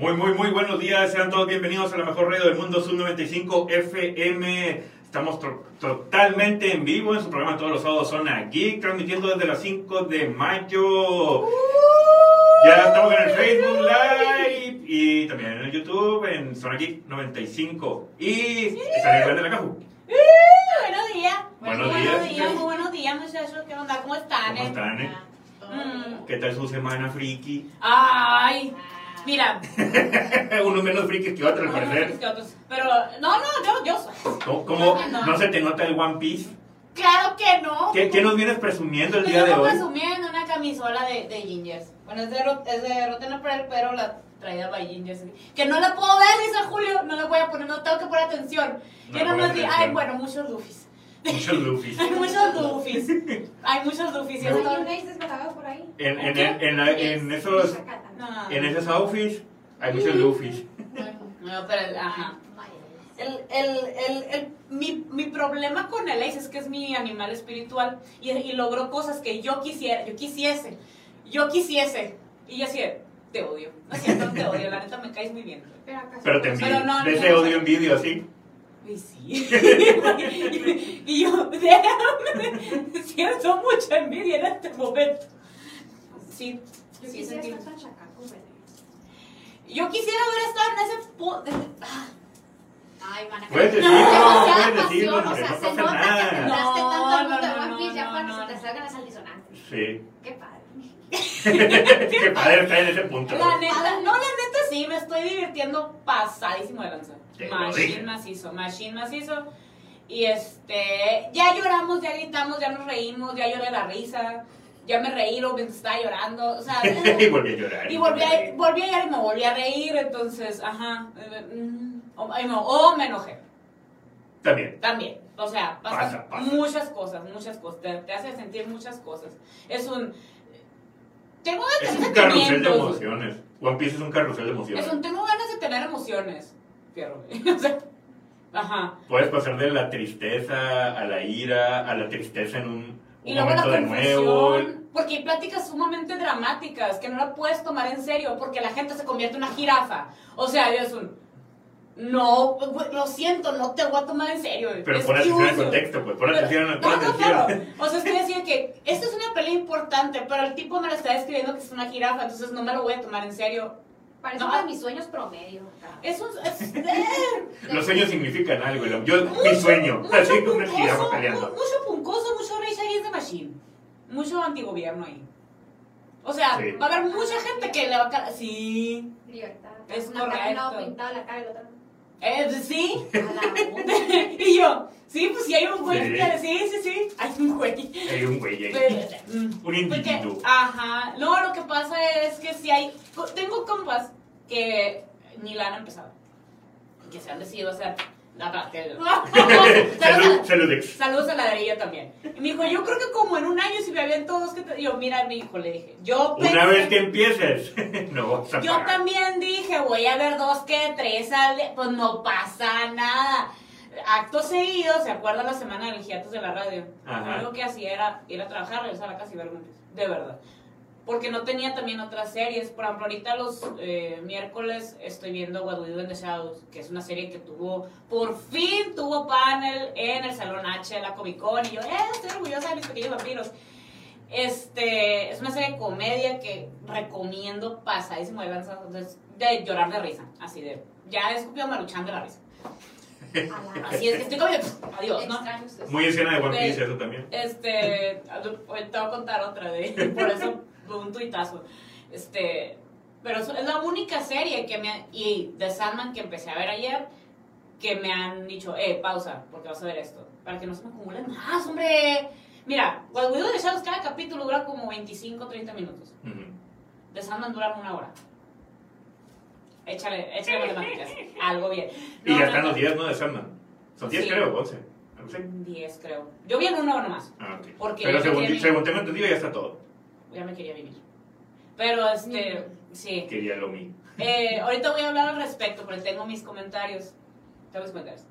Muy, muy, muy buenos días. Sean todos bienvenidos a la mejor radio del mundo, Sub 95 FM. Estamos to- totalmente en vivo en su programa Todos los sábados Zona Geek, transmitiendo desde las 5 de mayo. Ya estamos en el Facebook Live y también en el YouTube en Zona Geek 95. Y está en de la Caju. Buenos días. Buenos buenos días. días, muy buenos días, muchachos. ¿Qué onda? ¿Cómo están? ¿Cómo están, eh? ¿Qué tal su semana, friki? Ay, mira. Unos menos frikis que otros, al parecer. Pero, no, no, yo, yo soy. ¿Cómo, cómo No. no se te nota el One Piece? Claro que no. ¿Qué, qué nos vienes presumiendo el día de hoy? presumiendo una camisola de, de Gingers. Bueno, es de, es de Rotten Apparel, pero la traída by Gingers. Que no la puedo ver, dice Julio. No la voy a poner, no tengo que poner atención. No Yo nomás digo, ay, bueno, muchos Luffys. Muchos Luffy. Hay muchos Luffys. Hay muchos Luffys. y Me eso gusta. todo- ¿Y una desbajada por ahí? En, en, en, en, en esos, No. en esos outfits hay muchos Luffy. No, pero, ajá. El, el, el, el- mi, mi problema con el Ace es que es mi animal espiritual y, y logró cosas que yo quisiera, yo quisiese, yo quisiese. Y yo así, te odio. No es cierto, no te odio, la neta me caes muy bien. Pero, acaso- Pero te envidio. Pero no, de no, ese odio envidio así. Y sí. y yo, déjame, siento mucha envidia en este momento. Sí, Yo sí, quisiera estar. Yo quisiera haber estado en ese punto. Ay, mana. Puedes decirlo, puedes decirlo, o sea, no se pasa nota que nada. entraste No, tanto al no, mundo de no, One Piece ya no, cuando no, se te no. salgan las altisonantes. Sí. Qué padre. Qué padre estar en ese punto. La neta, no, la neta sí, me estoy divirtiendo pasadísimo de lanza. Te Machine macizo, machine macizo. Y este, ya lloramos, ya gritamos, ya nos reímos, ya lloré la risa, ya me reí lo mientras estaba llorando, o sea, y volví a llorar. y volví a, volví a llorar y me volví a reír, entonces, ajá, eh, mm, o, me enojé, También. también, o sea, pasan Pasa, pasa. muchas cosas, muchas cosas, te, te hace sentir muchas cosas, es un, tengo Es ganas de un carrusel de emociones. One Piece es un carrusel de emociones. Es un, tengo ganas de tener emociones. Fierro. O sea, ajá. Puedes pasar de la tristeza a la ira, a la tristeza en un, Y luego la confusión. Porque hay pláticas sumamente dramáticas que no la puedes tomar en serio porque la gente se convierte en una jirafa. O sea, es un. No, güey, lo siento, no te voy a tomar en serio. Pero pon atención al contexto, pues. Pon atención, pon No, no, claro. O sea, estoy diciendo que esta es una pelea importante, pero el tipo me la está describiendo que es una jirafa, entonces no me lo voy a tomar en serio. Parece No. uno de mis sueños promedio. Es un. Es, eh, Los sueños significan algo. Yo, mi sueño, mucho así puncoso, jirafa mu- peleando. mucho puncoso, mucho Rage Against the Machine. Mucho antigobierno ahí. O sea, Sí. va a haber mucha gente que le va a. Sí. Libertad. Es Una cara de un lado correcto. pintada la cara y la otra. Eh, sí. La puta. y yo, sí, pues sí hay un güey Sí. que. Sí, sí, sí. Hay un güey. Hay un güey ahí. Pero, mm, Un porque, individuo. ajá. No, lo que pasa es que si hay. Tengo compas que ni la han empezado. Que se han decidido hacer. Salud. Saludos a la Darilla también. Y me dijo, yo creo que como en un año si me habían todos que te... Yo, mira, mi hijo, le dije, yo Una pensé- vez que empieces, no vas a Yo parar. también dije, voy a ver dos que tres al. Pues no pasa nada. Acto seguido, ¿se acuerdan la semana de los hiatos de la radio? Ajá. Lo único que hacía era ir a trabajar, regresar a la casa y ver Piece. De verdad. Porque no tenía también otras series. Por ejemplo, ahorita los eh, miércoles estoy viendo What We Do in the Shadows, que es una serie que tuvo, por fin tuvo panel en el Salón H de la Comic Con. Y yo, eh, estoy orgullosa de mis pequeños vampiros. Este, es una serie de comedia que recomiendo pasadísimo de entonces, de llorar de risa, así de, ya he escupido maruchan de la risa. Así es que estoy como, adiós, ¿no? Muy escena de One. Piece, eso también. Este, te voy a contar otra de, por eso fue un tuitazo. Este, pero es la única serie que me, y de Sandman que empecé a ver ayer, que me han dicho, eh, pausa, porque vas a ver esto, para que no se me acumulen más, hombre. Mira, What We Do the Shadows, cada capítulo dura como 25, 30 minutos. Ujú. De Sandman duran una hora. Échale, échale matemáticas. Algo bien. Y No, ya no, están no. los 10, ¿no? De Sandman. Son 10, Sí. creo, 11. No sé. 10, creo. Yo vi en uno nomás. Ah, ok. Porque Pero según, según tengo entendido, ya está todo. Ya me quería vivir. Pero, este, sí. Quería lo mío. Eh, ahorita voy a hablar al respecto, porque tengo mis comentarios. Tengo mis comentarios.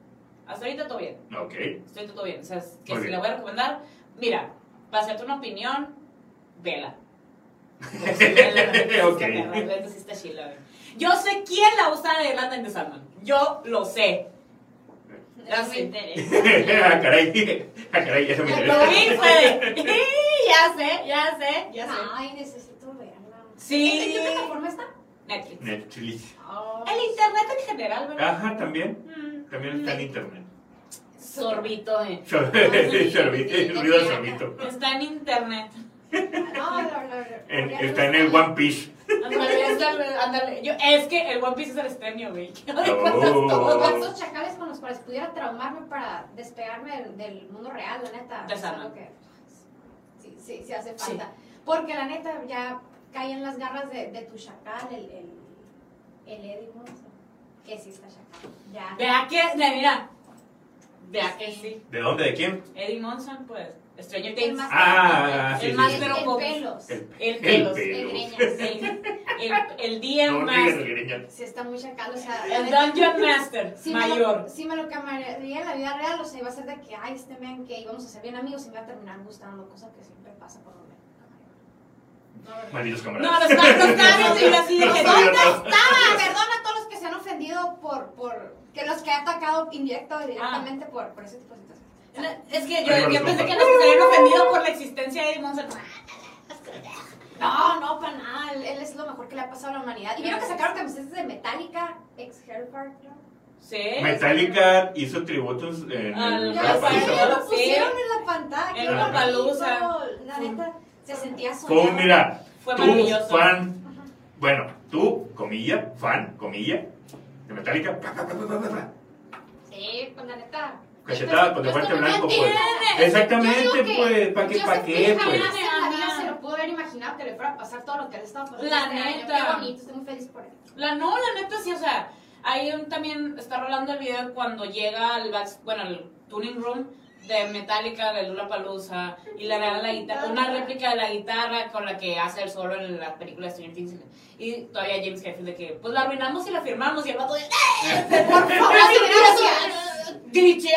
Hasta ahorita todo bien. Ok. Estoy todo bien. O sea, es que Muy si bien. le voy a recomendar, mira, para hacerte una opinión, vela. Ok. Entonces está chila, güey. Yo sé quién la usa de Irlanda en The Sandman. Yo lo sé. Eso me interesa. ah, caray. Ah, caray, eso me Lo interesa. vi, güey. ya sé, ya sé, ya sé. Ay, necesito verla. Sí. ¿En qué plataforma está? Netflix. Netflix. Oh, El internet en general, ¿verdad? Ajá, también. Mm. También está en internet. Sorbito, eh. Sorbito, sorbito, ruido de sorbito. Está en internet. No, no, no. En- está en el One Piece. Ándale, ándale, ándale. Yo, es que el One Piece es el estreno, güey. Oh. cuántas todas. ¿Cuántos chacales con los cuales pudiera traumarme para despegarme del, del mundo real, la neta? De es Sí, sí hace falta. Porque la neta ya cae en las garras de, de tu chacal, el, el, el Eddie Monson, que sí está chacal. Ya. Vea que, mira. Vea que sí. ¿De dónde? ¿De quién? Eddie Monson, pues. Stranger El Things. más Ah, sí, el, sí, el, sí. el pelos. El, El el pelos, el pelo. greñas. El, el, el DM No Master. Sí está muy chacal, o sea... El Dungeon Master. Si me, Mayor. lo, si me lo cambiaría en la vida real, o sea, iba a ser de que, ay, este man que íbamos a ser bien amigos y me va a terminar gustando, cosa que siempre pasa por donde. No, ¿verdad? Malditos No, camaradas. los estaba, los estaba viendo y yo así de que. No, ¿Dónde? no. Ah, perdona a todos los que se han ofendido por, por que los que he atacado indirecta o directamente por, por ese tipo de situaciones. Es que yo, yo pensé que compas. los que se habían ofendido por la existencia de Monson. No, no, para nada. Él, él es lo mejor que le ha pasado a la humanidad. Y vieron que sacaron camisetas de Metallica, ex Hellfire Club. Sí. Metallica hizo tributos en Al- el Ya sé, Lollapalooza. lo sí. pusieron en la pantalla. En Lollapalooza. bonito. La neta, se sentía soñado. un, mira, Fue tú, maravilloso. fan, bueno, tú, comilla, fan, comilla, de Metallica, pa, pa, pa, pa, pa, pa, Sí, pues la neta. cachetada con estoy muy blanco, pues. Exactamente, pues, ¿para qué, para qué, pues? se lo pudo haber imaginado que le fuera a pasar todo lo que le estaba pasando. La este neta. Qué bonito, estoy muy feliz por él. La no, la neta sí, o sea, ahí también está rolando el video cuando llega al bueno, el tuning room de Metallica de Lula Palusa y le regalan la guitarra, una réplica de la guitarra con la que hace el solo en la película de Stranger Things. Y todavía James Hetfield de que, pues la arruinamos y la firmamos y el vato de, Por favor, gracias.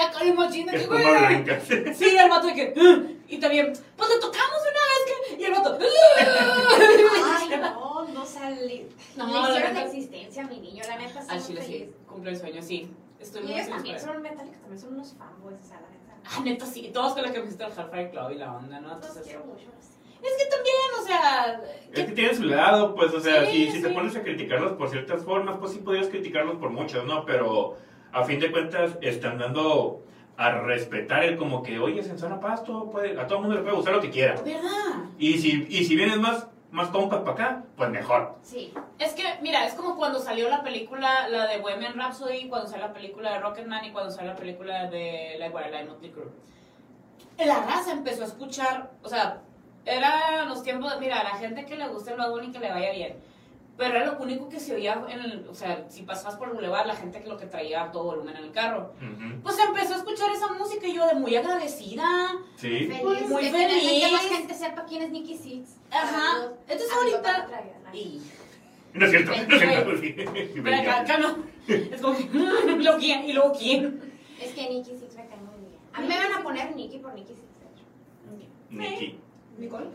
Acá güey. Sí, el vato de que, "Ah", y también, pues le tocamos una vez que, y el vato, Ay, no, no salí. No, la neta- de existencia mi niño, la neta, Al muy chile sí, feliz. cumple el sueño, sí. Estoy Y muy ellos feliz. también por él. son también son unos fanboys, o sea, la neta. Ah, neta, sí, todos con la camiseta del Hellfire Club y la onda, ¿no? Los Entonces, quiero mucho. es que también, o sea, Es que tiene su lado, pues, o sea, Sí, si, si te pones a criticarlos por ciertas formas, pues sí podrías criticarlos por muchas, ¿no? Pero a fin de cuentas están dando a respetar el como que, oye, en zona pasto, puede, a todo el mundo le puede gustar lo que quiera. ¿verdad? Y si, y si vienes más, más compas para acá, pues mejor. Sí. Es que, mira, es como cuando salió la película, la de Bohemian Rhapsody, cuando salió la película de Rocketman y cuando salió la película de La Igualdad de Motley Crue. La raza empezó a escuchar, o sea, eran los tiempos, mira, la gente que le gusta el Bad Bunny que le vaya bien. Pero era lo único que se oía en el, o sea, si pasabas por el boulevard, la gente que lo que traía todo volumen en el carro. Ujú. Pues empezó a escuchar esa música y yo de muy agradecida. Sí. Feliz muy de que la gente- feliz. más gente sepa quién es Nicky Six. Ajá. Entonces ahorita-. Y No es cierto, no es cierto. Pero acá, acá no. Es como que, ¿lo quién? ¿Y luego quién? Es que Nicky Six me cae muy bien. A mí me van a poner Nicky por Nicky Six, hecho. Nicky. ¿Nicole?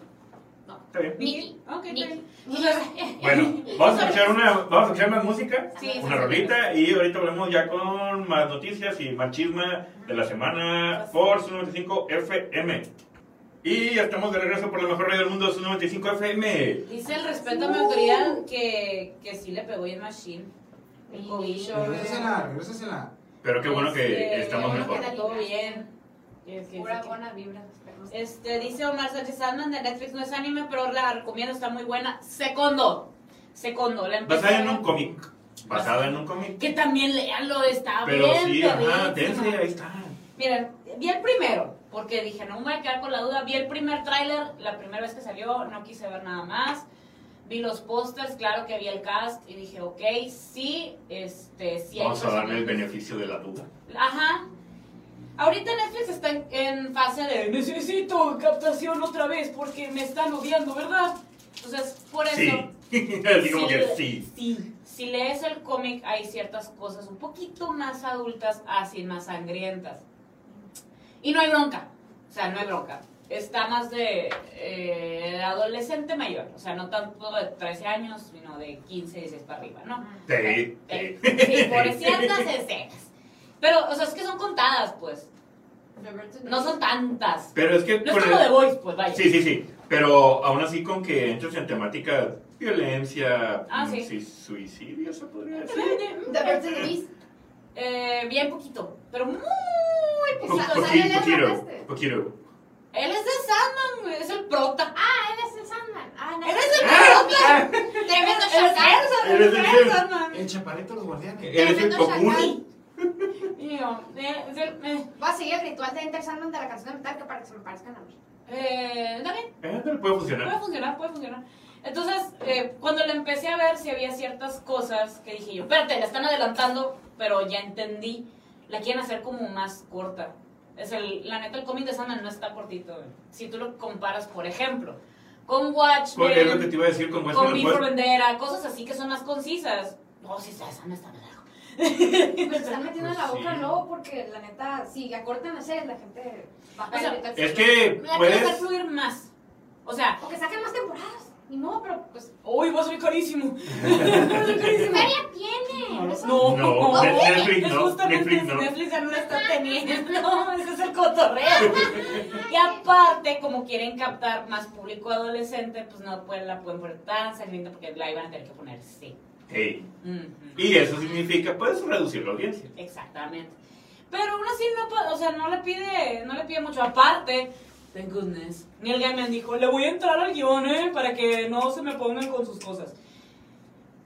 Está bien. Nicky. Ok, está bien. Bueno, vamos a escuchar una, vamos a escuchar más música, Sí, una sí. rolita y ahorita volvemos ya con más noticias y más chisma de la semana por su 95 FM. Y ya estamos de regreso por la mejor radio del mundo, su 95 FM. Dice el respeto a mi autoridad que, que sí le pegó el machine. El cobillo. Regrésasela, regrésasela. Pero qué bueno que estamos bueno mejor. que Todo bien. Pura buena vibra. Este, dice Omar Sánchez Sandman de Netflix no es anime, pero la recomiendo, está muy buena. Segundo. Segundo. La Basada en un cómic. Basada en un cómic. Que también leanlo, está Pero bien. sí, ajá, dense, ahí está. Miren, vi el primero, porque dije, no me voy a quedar con la duda. Vi el primer tráiler, la primera vez que salió, no quise ver nada más. Vi los pósters, claro que vi el cast y dije, ok, sí, este, sí hay Vamos a darle el beneficio de la duda. Ajá. Ahorita está en, en fase de necesito captación otra vez porque me están odiando, ¿verdad? Entonces, por eso... Sí. Así como que sí. Sí. Si lees el cómic, hay ciertas cosas un poquito más adultas, así más sangrientas. Y no hay bronca. O sea, no hay bronca. está más de eh, adolescente mayor, o sea, no tanto de 13 años, sino de 15, 16 para arriba, ¿no? Sí, sí. sí, por ciertas escenas. Pero, o sea, es que son contadas, pues. No son tantas. Pero es que... No es como el- The Voice, pues, vaya. Sí, sí, sí. Pero aún así con que entres en temática violencia, Ah, mm, sí. suicidio, se podría decir. The Birds and the Bees. Eh, bien poquito, pero muy Po- poquito. O sea, poqui- él es poquito, este. poquito. Él es de Sandman, es el prota. Ah, él es el Sandman. Ah, no. Él es el Ah, prota. ah, Tremendo Él es chacal. el Él es el Sandman. El chaparrito de los guardianes. Él es el Tremendo Yo, eh, es el- eh, Voy a seguir el ritual de Enter Sandman de la canción de metal que para que se me parezcan a mí. eh, está bien. Eh, pero puede Puede funcionar. funcionar, puede funcionar. Entonces, eh, cuando la empecé a ver, si había ciertas cosas que dije yo, espérate, la están adelantando, pero ya entendí. La quieren hacer como más corta. Es el, la neta, el cómic de Sandman no está cortito. Si tú lo comparas, por ejemplo, con Pues, es lo que Watchmen, te iba a decir con con Western V for Vendetta, cosas así que son más concisas. No, si esa Sandman está. Me están metiendo en la Pues boca sí. luego porque la neta, si acortan las series, la gente va a O sea, caer Es que la hacer puedes... fluir más. O sea, O que saquen más temporadas. Ni modo, pero pues. uy, va a salir carísimo. Feria tiene. Eso- No, No, Netflix es no, justamente Netflix no. Netflix ya no la está teniendo. No, ese es el cotorreo. y aparte, como quieren captar más público adolescente, pues no pueden, la pueden poner tan sangrienta porque la iban a tener que poner sí. Hey. Ujú. Y eso significa, puedes reducir la audiencia. Exactamente. Pero aún así no, o sea, no le pide, no le pide mucho. Aparte, thank goodness, Neil Gaiman dijo, le voy a entrar al guion, eh, para que no se me pongan con sus cosas.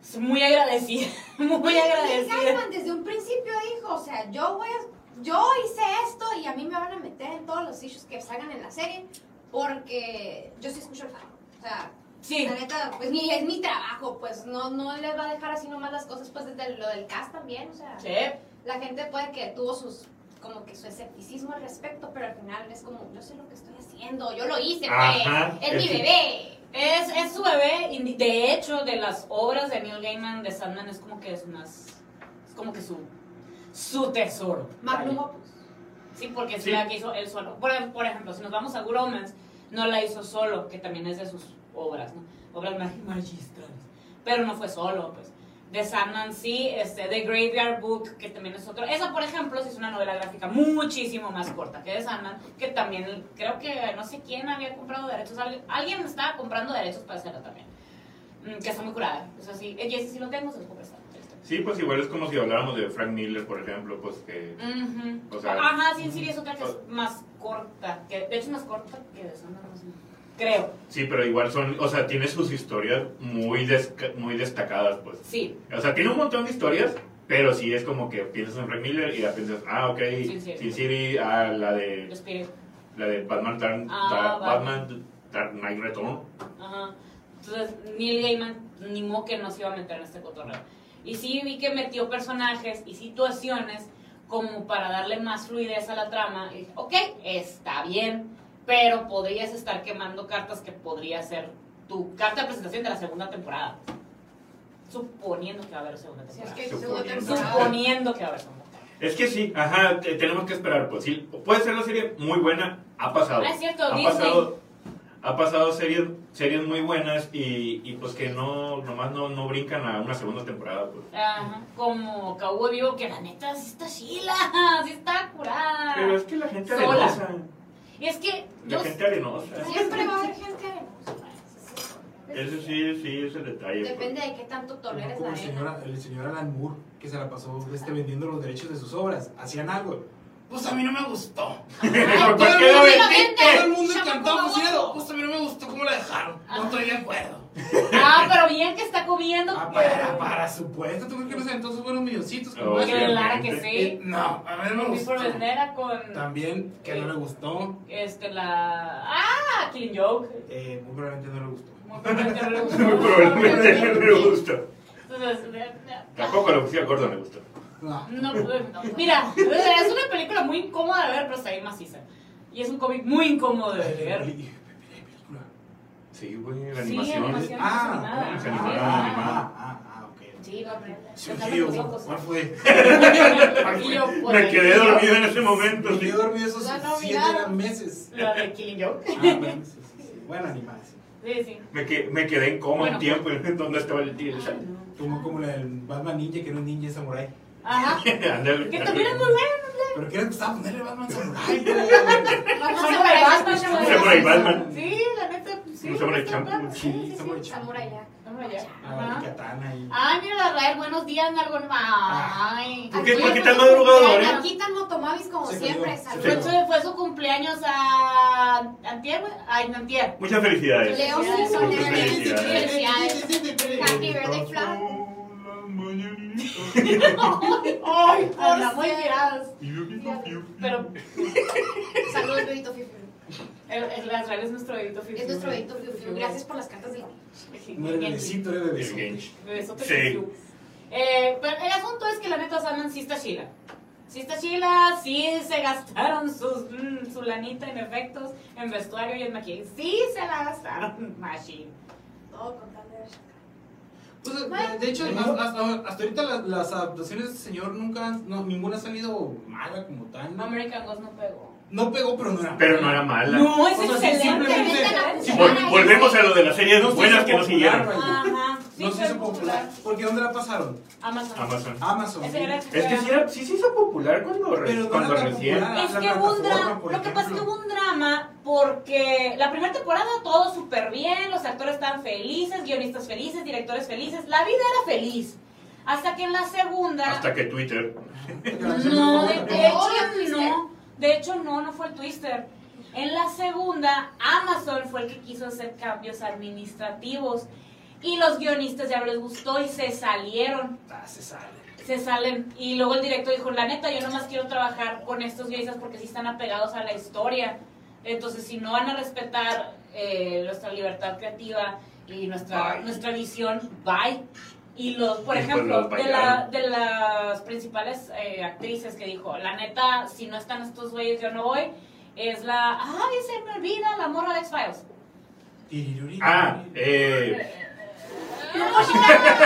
Es muy agradecida, muy Neil agradecida. Gaiman desde un principio dijo, o sea, yo voy a, yo hice esto y a mí me van a meter en todos los issues que salgan en la serie porque yo sí escucho el fan. O sea, Sí, la neta, pues mi, es mi trabajo, pues no, no les va a dejar así nomás las cosas, pues desde lo del cast también, o sea, sí. la gente puede que tuvo sus, como que su escepticismo al respecto, pero al final es como, yo sé lo que estoy haciendo, yo lo hice, pues, Ajá, es mi bebé. Es, es su bebé, y de hecho, de las obras de Neil Gaiman de Sandman es como que es más, es como que su, su tesoro. Magnum. Opus. Sí, porque es Sí. la que hizo él solo. Por, por ejemplo, si nos vamos a Good Omens, no la hizo solo, que también es de sus obras, ¿no? Obras mag- magistrales. Pero no fue solo, pues. De Sandman sí, este, The Graveyard Book, que también es otro. Esa, por ejemplo, sí es una novela gráfica muchísimo más corta que de Sandman, que también creo que no sé quién había comprado derechos. Alguien, estaba comprando derechos para hacerla también. Mm, que está muy curada. Es así. Y ese sí lo tengo, se los prestar. Sí, pues igual es como si habláramos de Frank Miller, por ejemplo, pues que... Ujú. O sea- Ajá, sí, sí, es otra que es más corta. Que, de hecho, es más corta que de Sandman. no sé. Creo, Sí, pero igual son, o sea, tiene sus historias muy, desca- muy destacadas, pues. sí. O sea, tiene un montón de historias, pero sí es como que piensas en Frank Miller y ya piensas, ah, ok, Sin City. Sin City, ah, la de, la de Batman, Dark, Ah, Batman. Dark Knight Return. Ajá. Entonces, Neil Gaiman ni modo que no se iba a meter en este cotorreo. Y sí vi que metió personajes y situaciones como para darle más fluidez a la trama. Y dije, ok, está bien, pero podrías estar quemando cartas que podría ser tu carta de presentación de la segunda temporada. Suponiendo que va a haber segunda Si es temporada. que Suponiendo. segunda temporada. Suponiendo que va a haber segunda temporada. Es que sí, ajá, te- tenemos que esperar, pues sí, puede ser una serie muy buena, ha pasado. Ah, es cierto, ha Disney. pasado, ha pasado series, series muy buenas y, y pues que no, nomás no, no brincan a una segunda temporada, pues. Ajá, como Cowboy Vivo, que la neta sí está chila, sí está curada. Pero es que la gente Sola. arenosa, Y es que la yo gente arenosa. Siempre va a haber gente arenosa. Ese sí, sí, es el detalle. pues. Depende de qué tanto No toleres como la el el señor Alan Moore, que se la pasó este, vendiendo los derechos de sus obras. Hacían algo. Pues a mí no me gustó. ¿Por Todo qué el lo mundo- vendiste? Todo el mundo encantado, pues, pues a mí no me gustó cómo la dejaron. No estoy de acuerdo. Ah, pero bien que está comiendo. Ah, para, para supuesto, ¿tú crees que los entonces fueron milloncitos? Oh, ese? Claro que Eh, sí. No, a mí no me gustó. con También, que no le gustó. este la ah Killing Joke. Eh, muy probablemente no le gustó. Muy probablemente no le gustó. Muy probablemente no me gustó. Entonces, eh, Tampoco que sí acuerdo me gustó. No. no, pues, mira, es una película muy incómoda de ver, pero está bien maciza. Y es un cómic muy incómodo de ver. Película. Sí, güey, la Sí, animación. animación. Ah, animada. ah, ah, ah, animada. ah, ah, ok. Sí. Sí, Tocando tío, los ojos. ¿Cuál fue? Yo, pues, Me quedé dormido en ese momento. Me sí. quedé dormido esos no siete meses. La de Killing Joke. Ah, bueno, sí, sí, sí. Buena animación. Sí, sí. Me, que- me quedé en coma Bueno. un tiempo en donde estaba el tío. No. Como, como la del Batman Ninja, que era un ninja samurai. Ajá. Ándale. Que también es muy bueno. Pero que era gustaba ponerle Batman samurai. güey. Batman Samurai Samurai, Batman, Samurai. Batman. Sí, la neta, sí. Un Samurai padre. sí, Sí, sí, Samurai sí. Samurai Jack. Ah, katana y... Ay, mira, Rael, buenos días, algo Ay. ¿Por qué, por qué tan pues, madrugador, eh? Aquí tan motomavis como Se siempre. cayó, se Fue su, fue su cumpleaños a Antier. Ay, Antier. Muchas felicidades. Leo Muchas Simpson, felicidades. Happy birthday, Fla. Ay, por muy tirados. Pero Saludos, bebito Fiu el, el Rael es nuestro bebito fiu, Es nuestro bebito Fiu Fiu. Gracias por las cartas del No era bebecito, era El bebecito. Genji. Bebesote Sí. fiu, fiu. Eh, pero el asunto es que la neta Sandman sí está chila. Sí está chila, sí se gastaron sus, mm, su lanita en efectos, en vestuario y en maquillaje. Sí se la gastaron, machine. Todo con tal de Pues, de- de hecho, hasta, hasta- hasta ahorita las, las adaptaciones de este señor nunca, han- no, ninguna ha salido mala como tal. ¿no? American Ghost no pegó. No pegó, pero no era Pero no era mala. No, es O sea, sí, excelente. simplemente- Sí, Vol- volvemos a lo de las series No buenas que no popular, siguieron. vaya. Ajá. Sí, No se hizo popular. Porque ¿dónde la pasaron? Amazon. Amazon. Amazon. Es que sí, era- sí se hizo popular cuando, re- Pero no cuando recién. popular. Es que hubo un drama, lo que pasa es que hubo un drama porque la primera temporada todo súper bien, los actores estaban felices, guionistas felices, directores felices, la vida era feliz. Hasta que en la segunda... Hasta que Twitter. No, de, hecho no, de hecho no, no fue el Twister. En la segunda, Amazon fue el que quiso hacer cambios administrativos y los guionistas ya no les gustó y se salieron. Ah, se sale. se salen y luego el director dijo, la neta, yo nomás quiero trabajar con estos guionistas porque sí están apegados a la historia. Entonces, si no van a respetar eh, nuestra libertad creativa y nuestra, Bye. nuestra visión, bye. Y los, por Y ejemplo, los de, la, de las principales eh, actrices que dijo, la neta, si no están estos güeyes, yo no voy, es la, ay, se me olvida, la morra de X-Files. Ah, eh.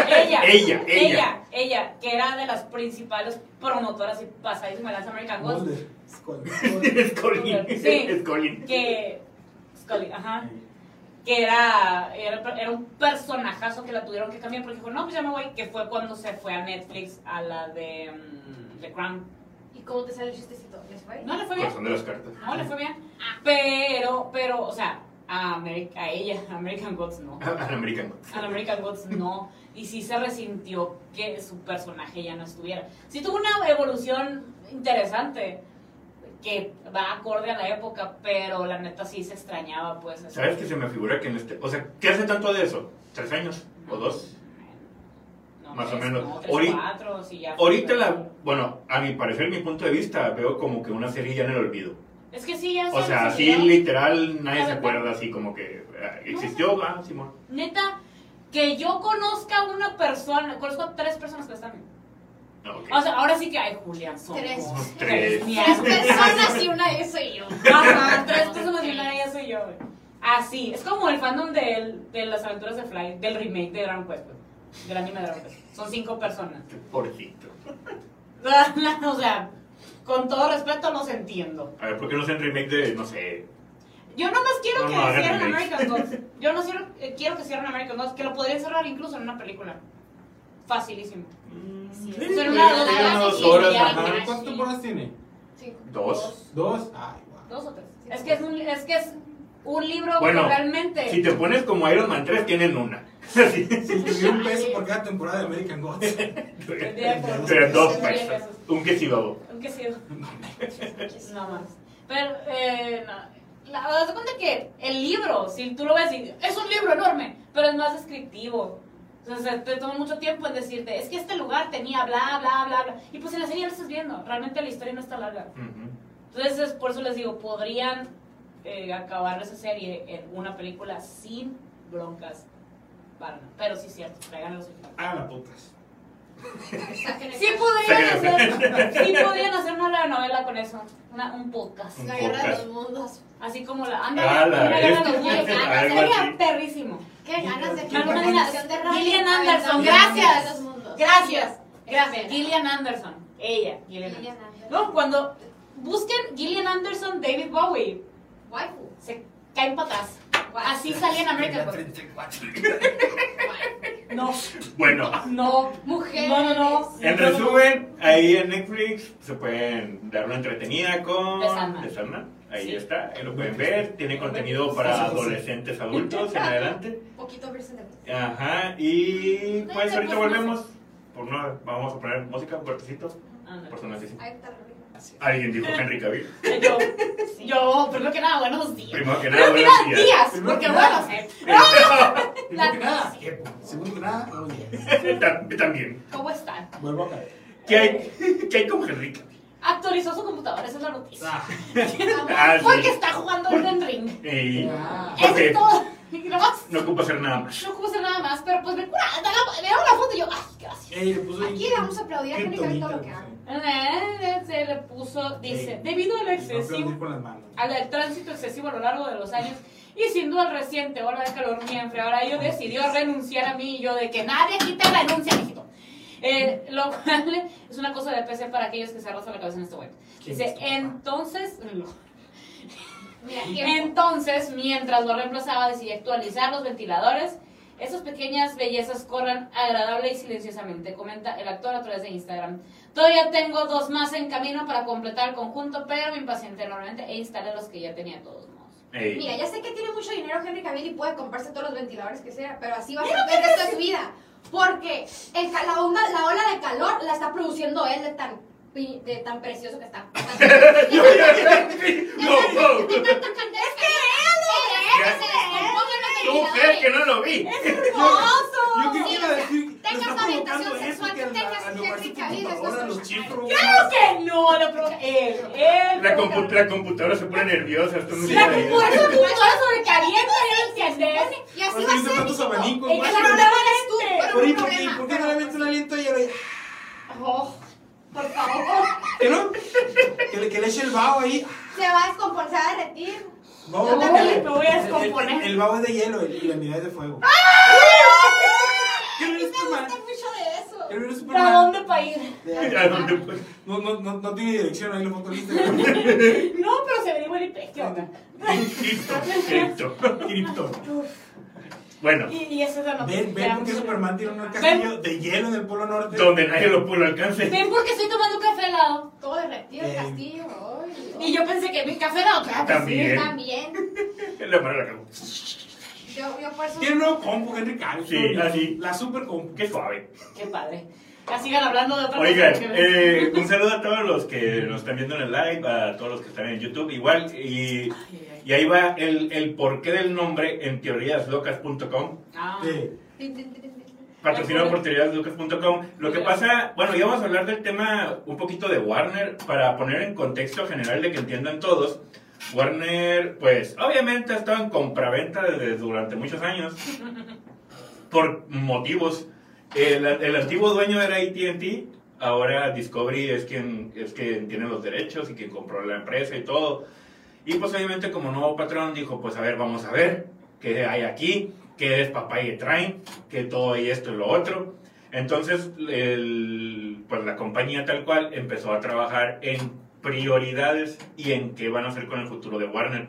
ella, Ella, ella. ella, ella, que era de las principales promotoras y pasadísima de las American Ghost, Mulder. Scully. Colin. Sí. Colin. que Scully, ajá, que era, era, era un personajazo que la tuvieron que cambiar porque dijo, no, pues ya me voy, que fue cuando se fue a Netflix a la de mm, The Crown. ¿Y cómo te sale el chistecito? ¿Les fue? No le fue bien, Corazón de las cartas. no le fue bien, pero, pero, o sea, a, a ella, a American Gods no. Al American. A la American Gods no. Y sí se resintió que su personaje ya no estuviera. Sí tuvo una evolución interesante que va acorde a la época, pero la neta sí se extrañaba, pues. ¿Sabes que se me figura que en este. O sea, ¿qué hace tanto de eso? ¿Tres años? ¿O dos? No, Más o tres, menos. No, tres, Ahori- cuatro, sí, ya. Ahorita la. Bueno, a mi parecer, mi punto de vista, veo como que una serie ya en el olvido. Es que sí, ya O se sea, se así literal, nadie La se verdad. acuerda así como que ah, existió, ah, Simón. Neta, que yo conozca una persona, conozco a tres personas que están O sea, ahora sí que hay Julián son Tres. como Tres. Tres personas y una de ellos soy yo. Ajá, tres personas y una de ellas soy yo. Así, es como el fandom de, de las aventuras de Fly, del remake de Dragon Quest, del anime de Dragon Quest. Son cinco personas. Qué pobrecito. o sea, con todo respeto los entiendo. A ver, ¿por qué no hacen remake de, no sé, Yo nomás quiero No, que no, cierren. American Gods. Yo no quiero, eh, quiero que cierren American Gods, que lo podrían cerrar incluso en una película. Facilísimo. Sí, Sí, Son unas sí, horas. ¿Cuántas temporadas tiene? Cinco. Dos. ¿Dos? Ay, guau. Dos o tres. Es que es un, es que es un libro Bueno, que realmente... Si te pones como Iron Man 3, tienen una. Si tuviera un peso por cada temporada de American Gods. Pero dos pesos. Un quesibabo. Aunque sí. No más. Pero, eh, no. La, haz de cuenta que el libro, si tú lo ves, y, es un libro enorme, pero es más descriptivo. O sea, te toma mucho tiempo en decirte, es que este lugar tenía bla, bla, bla, bla. Y pues en la serie lo estás viendo. Realmente la historia no está larga. Ujú. Entonces, es- por eso les digo, podrían eh, acabar esa serie en una película sin broncas. Para, pero sí, cierto, traigan los. Hagan la putas. Sí podrían hacer, sí podrían hacer una novela con eso, una, un podcast. La guerra de los mundos. Así como la Ah, anda la una guerra de los mundos. Sería perrísimo. Qué ganas de ¿Quién una va a animación de radio. Gillian Anderson, gracias. de los mundos. Gracias, gracias. Gillian Anderson. Ella, Gillian Gillian Anderson. No, cuando busquen Gillian Anderson, David Bowie, Waifu. se caen para atrás. Así salía en. 34. No, Bueno, no. Mujeres. No, no, no. en resumen, ahí en Netflix se pueden dar una entretenida con Sandman. Ahí Sí. está, ahí lo pueden ver. Tiene contenido para adolescentes, adultos en adelante. Poquito verse de Ajá, y pues Pues, ahorita no volvemos. Por no, vamos a poner música, un cortecito. Rica. Alguien dijo Henry Cavill. Yo, yo, primero que nada, buenos días. Primero que nada, Primero buenos días. días, Primero porque que bueno. Primero que nada, segundo que nada, buenos días. También. ¿Cómo están? Vuelvo a caer. ¿Qué hay, ¿Qué hay con Henry Cavill? Actualizó su computadora, esa es la noticia. Ah, Ah, Porque sí. está jugando Elden Ring. Y Ah. Eso porque es todo. Y nomás, no ocupa hacer nada más. no ocupo hacer nada más, pero pues me cura, da una foto y yo, ay, gracias. ey, le puso ahí Aquí le vamos a aplaudir a Henry Cavill todo lo que haga. Eh, Se le puso, dice, Ey. debido al. No excesivo al tránsito excesivo a lo largo de los años y sin duda el reciente ola de calor muy enfriadora, ello decidió renunciar a mí y yo de que nadie quita renuncia, mijito. Eh, lo cual es una cosa de PC para aquellos que se arrastran la cabeza en este momento. ¿Quién Dice, entonces, Mira, tiempo. entonces, mientras lo reemplazaba, decidí actualizar los ventiladores. Esas pequeñas bellezas corran agradable y silenciosamente, comenta el actor a través de Instagram. Todavía tengo dos más en camino para completar el conjunto, pero me impacienté enormemente e instalé los que ya tenía todos modos. Ey. Mira, ya sé que tiene mucho dinero Henry Cavill y puede comprarse todos los ventiladores que sea, pero así va a ser el resto de su vida. Porque el, la, onda, la ola de calor la está produciendo él de tan, de tan precioso que está. Yo ya- No, no. ¿Tú crees que no lo vi? Yo qué quiero decir, Tengas orientación sexual que tengas. ¡Claro que no! Lo provoca él, él. La, provoca- compu- la computadora se pone nerviosa. Esto no. Y así va a se ser. Por no ¿por qué, ¿por qué no le avienta un aliento y ahora Oh, por favor. ¿Que no? Que le, que le eche el vaho ahí. Se va a descomponer, se va a derretir. No, Yo también me voy a el- descomponer. El, el vaho es de hielo y la mirada es de fuego. ¿Qué A no eres me Superman? gusta mucho de eso. ¿Qué no eres ¿Para Superman? dónde para ir? ¿A dónde pues? No, no, no, no tiene dirección ahí la foto Instagram. No, pero se ve igual y ¿Qué onda? Cripto, cripto. Cripto. Bueno, Y, y es. Ven, ven porque Superman tiene un Ven. castillo de hielo en el Polo Norte. donde nadie lo pudo alcance. Ven porque estoy tomando café helado. Todo derretido el Eh. castillo. ay, Y yo pensé que mi café helado, claro También. sí. También. La mano la cagó. Yo, yo por eso. Tiene un nuevo compu, Henry Cavill. Sí, así. La super compu. Qué suave. Qué padre. Ya sigan hablando de otra Oigan, cosa. eh, un saludo a todos los que nos están viendo en el live, a todos los que están en YouTube, igual. Y, Ay, ay, y ahí va el, el porqué del nombre en teoríaslocas.com. Ah. Sí. Patrocinado por teoríaslucas.com. Lo que pasa, bueno, ya vamos a hablar del tema un poquito de Warner para poner en contexto general de que entiendan todos. Warner, pues, obviamente ha estado en compraventa desde durante muchos años por motivos. El, el antiguo dueño era AT&T, ahora Discovery es quien es quien tiene los derechos y quien compró la empresa y todo. Y pues obviamente como nuevo patrón dijo, pues a ver, vamos a ver qué hay aquí, qué es papá y traen, qué todo y esto y lo otro. Entonces, el- pues la compañía tal cual empezó a trabajar en prioridades y en qué van a hacer con el futuro de Warner.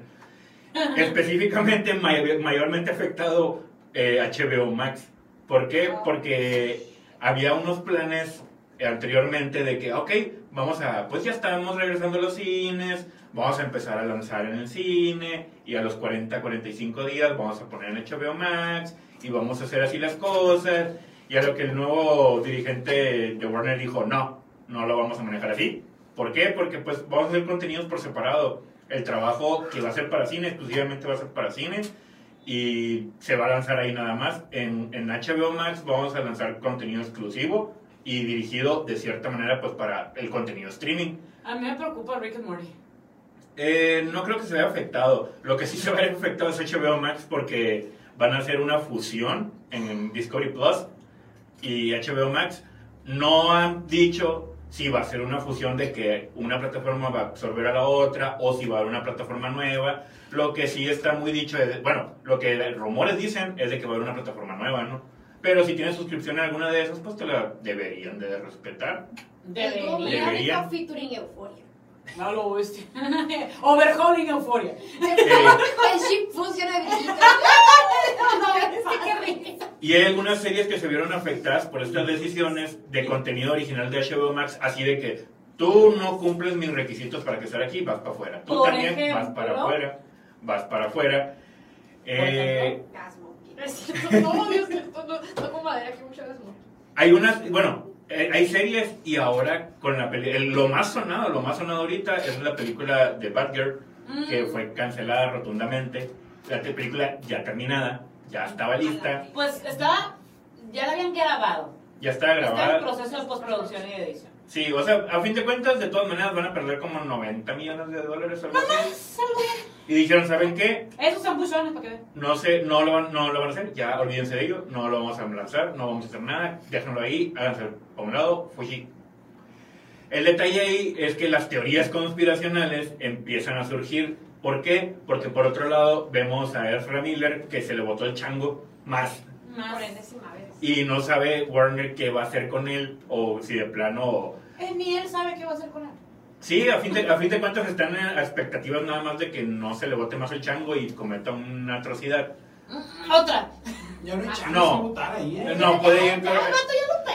Específicamente, may- mayormente afectado eh, HBO Max. ¿Por qué? Porque había unos planes anteriormente de que, ok, vamos a, pues ya estamos regresando a los cines, vamos a empezar a lanzar en el cine y a los 40, 45 días vamos a poner en HBO Max y vamos a hacer así las cosas. Y a lo que el nuevo dirigente de Warner dijo, no, no lo vamos a manejar así. ¿Por qué? Porque pues vamos a hacer contenidos por separado. El trabajo que va a ser para cine, exclusivamente va a ser para cine y se va a lanzar ahí nada más. En, en HBO Max vamos a lanzar contenido exclusivo y dirigido de cierta manera pues para el contenido streaming. A mí me preocupa Rick and Morty. Eh, no creo que se vea afectado. Lo que sí se va a ver afectado es HBO Max porque van a hacer una fusión en Discovery Plus y HBO Max. No han dicho si va a ser una fusión de que una plataforma va a absorber a la otra o si va a haber una plataforma nueva. Lo que sí está muy dicho es, bueno, lo que rumores dicen es de que va a haber una plataforma nueva, ¿no? Pero si tienes suscripción a alguna de esas, pues te la deberían de respetar. Debería. Debería. Debería. featuring Euphoria. No lo bestia. Overhauling Euphoria. Eh, El ship funciona de Brigitte. No, es que qué risa. y hay algunas series que se vieron afectadas por estas decisiones de contenido original de HBO Max, así de que tú no cumples mis requisitos para que estar aquí, vas para afuera. Tú Por también vas para afuera, vas para afuera. Eh, No, Dios, no, madera, que gasmo. Hay unas, bueno, hay series y ahora con la peli, el- lo más sonado, lo más sonado ahorita es la película de Batgirl, que Mm. fue cancelada rotundamente. La película ya terminada, ya estaba lista, Pues estaba, ya la habían grabado. ya estaba Está en grabada. proceso de postproducción y edición. Sí, o sea, a fin de cuentas, de todas maneras van a perder como 90 millones de dólares o algo así. Y dijeron, ¿saben qué? Esos son buchones para que vean. No sé, no lo, van, no lo van a hacer, ya olvídense de ello, no lo vamos a lanzar, no vamos a hacer nada, déjenlo ahí, háganse a un lado, fuji. El detalle ahí es que las teorías conspiracionales empiezan a surgir. ¿Por qué? Porque por otro lado vemos a Ezra Miller que se le botó el chango más Más. Y no sabe Warner qué va a hacer con él o si de plano... Eh, ni él sabe qué va a hacer con él. Sí, a fin, de, a fin de cuentas están a expectativas nada más de que no se le bote más el chango y cometa una atrocidad. Otra. Ya no hay chance No. votar ahí, ¿eh? No puede ir...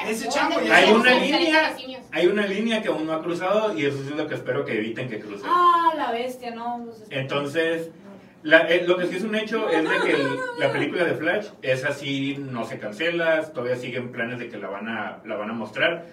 Ese chango ya Hay una línea, hay una línea que aún no ha cruzado y eso es lo que espero que eviten que cruce. Ah, la bestia, no. pues, Entonces, la- eh, lo que sí es un hecho es de que el- la película de Flash es así, no se cancela, todavía siguen planes de que la van a, la van a mostrar.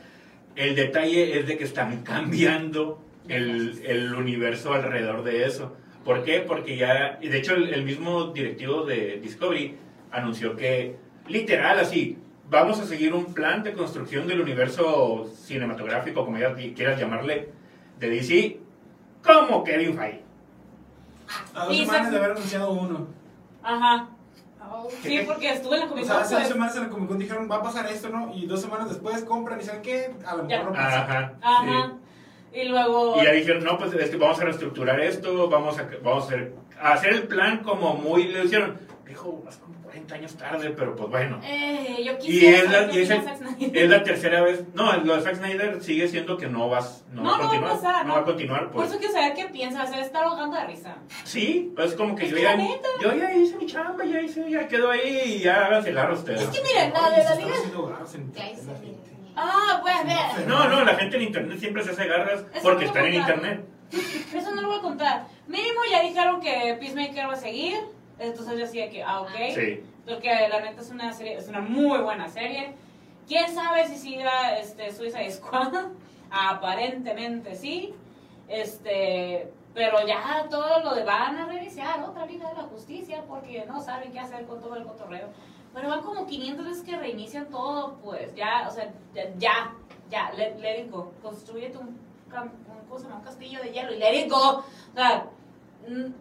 El detalle es de que están cambiando el, el universo alrededor de eso. ¿Por qué? Porque ya, de hecho el, el mismo directivo de Discovery anunció que, literal así, vamos a seguir un plan de construcción del universo cinematográfico, como ya quieras llamarle, de DC, como Kevin Feige. A dos semanas se- de haber anunciado uno. Ajá. Oh. Sí, porque estuve en la O comisión. sea, hace dos pues. semanas en la Comic Con dijeron, va a pasar esto, ¿no? Y dos semanas después compran y ¿saben qué? A lo mejor no pasa. Ajá. Ajá. Y luego. Y ya dijeron, no, pues es que vamos a reestructurar esto, vamos a, vamos a hacer, a hacer el plan como muy, le hicieron, dijo, más como 40 años tarde, pero pues bueno. Eh, yo Y quisiera. es la, saber y es, el- es la tercera vez, no, lo de Zack Snyder sigue siendo que no vas, no, No, va a no va a continuar, pasar, no no. va a continuar, Por pues. eso quiero saber qué piensa. Se está ahogando de risa. Sí, es como que Es yo que ya, yo ya hice mi chamba, ya hice, ya quedó ahí y ya háganse largo ustedes. Es que miren, la de la liga. Ah, pues ver. No, no, la gente en internet siempre se hace garras Eso porque no están en internet. Eso no lo voy a contar. Mínimo ya dijeron que Peacemaker va a seguir. Entonces yo decía que, ah, ok. Sí. Porque la neta es una serie, es una muy buena serie. ¿Quién sabe si siga este, Suicide Squad? Aparentemente sí. Este, pero ya todo lo de van a reiniciar otra Liga de la Justicia porque no saben qué hacer con todo el cotorreo. Pero van como 500 veces que reinician todo, pues ya, o sea, ya, ya, ya let, let it go. Construyete un, un, ¿cómo se llama? un castillo de hielo y let it go. O sea,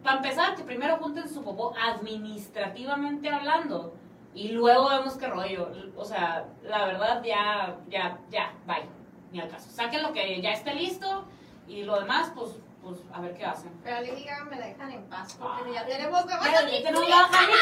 para empezar, que primero junten su popó administrativamente hablando y luego vemos qué rollo. O sea, la verdad ya, ya, ya, bye. Ni al caso. Saquen lo que ya esté listo y lo demás, pues, pues a ver qué hacen. Pero a Lady Gaga me la dejan en paz porque Ah. ya tenemos ya tenemos películas. la Harley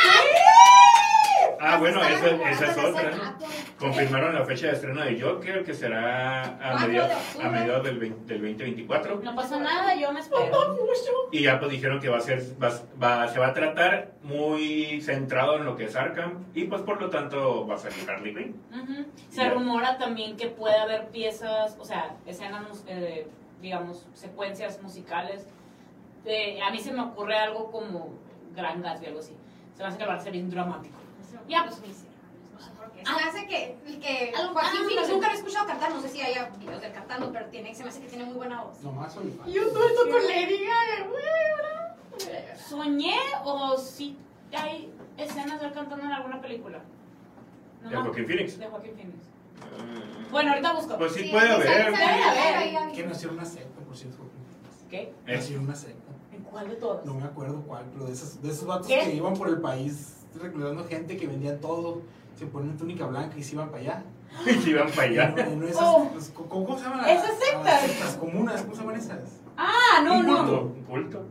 Ah, bueno, esa, esa es otra. Confirmaron la fecha de estreno de Joker, que será a mediados, a del, 20 del 2024. No pasa nada, yo me espero. Y ya pues dijeron que va a ser, va, va- se va a tratar muy centrado en lo que es Arkham. Y pues por lo tanto va a salir Harley Quinn. Se rumora también que puede haber piezas, o sea, escenas, eh, digamos, secuencias musicales. Eh, a mí se me ocurre algo como Gran Gatsby, algo así. Se me hace que va a ser bien dramático. Ya, pues, No sé por qué. Se me hace que, que Algo- Joaquín ah, Phoenix nunca lo he escuchado cantar, no sé si haya videos de él cantando, pero tiene, se me hace que tiene muy buena voz. Nomás soy fan. Yo estoy con Lady Gaga. ¿Soñé o si hay escenas de él cantando en alguna película? No De me- Joaquin Phoenix. De Joaquin Phoenix. Bueno, ahorita busco. Pues sí, Sí, puede haber. ahí, ahí. Que nació una secta, por cierto. ¿Qué? Nació en una secta. ¿En cuál de todas? No me acuerdo cuál, pero de esos, de esos vatos ¿Qué? que iban por el país reclutando gente que vendían todo, se ponían túnica blanca y se iban para allá. Y se iban para allá. Esas- Oh. pues, ¿cómo, cómo se llaman? Esas las- sectas. las sectas comunas, ¿cómo se llaman esas? Ah, no, un no. culto. Un culto.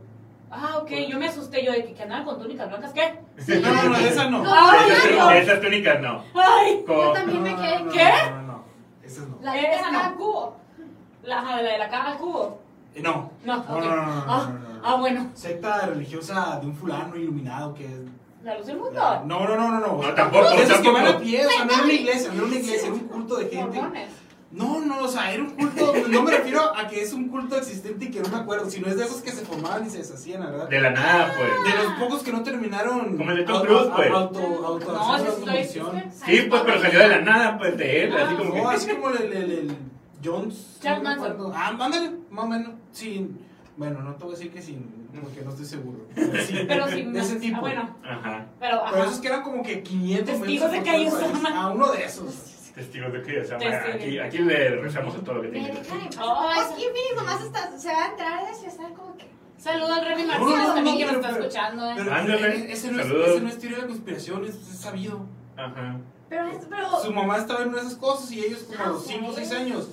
Ah, ok, yo me asusté yo de que, que andaban con túnicas blancas, ¿qué? No, no, no, esa no. No. Ay, Esas, no. esas túnicas no. Ay, Yo también me quedé. no, no, ¿Qué? No, no, no. Esas no. La de Esa cada no. cubo. la, ajá, la de la caja al cubo. Eh, No. No, No, no, no, no, no, ah, no, no, no. ah, bueno. Secta religiosa de un fulano iluminado que es. La luz del mundo. No, no, no, no, no. No, tampoco, De esos que van a tampoco. pie, o sea, no era una iglesia, no era una iglesia, era un culto de gente. Mormones. No, no, o sea, era un culto. No me refiero a que es un culto existente y que no me acuerdo, sino es de esos que se formaban y se deshacían, la verdad. De la nada, pues. De los pocos que no terminaron. Como el de Tom auto- Cruise, pues. Auto, auto, No, ese sí pues, pero salió de la nada, pues, de él, así Ah, como No, que... así como el, el, el Jones. Jack no Manson. Ah, ándale, más o menos. Sí. Bueno, no te voy a decir que sí, porque no estoy seguro. Pero sí, Pero sí, de ese tipo. Ah, bueno, Ajá. pero Pero ajá. esos que eran como que 500 Testigos de que hay. A uno de esos. Testigos de que, o sea, aquí, aquí le rezamos a todo lo que Me tiene. dejan en paz. Ay, Pues, ¿quién viene? Nomás está- se va a entrar y está como que. Saludo al Remy Martínez no, no, también no, que nos está pero- escuchando. ¿eh? Pero Ándale, ese, no es, saludos. ese no es teoría de la conspiración, es, es sabido. Ajá. Pero, es- pero. Su mamá estaba en esas cosas y ellos como a los Ah, 5 o ¿sí? 6 años.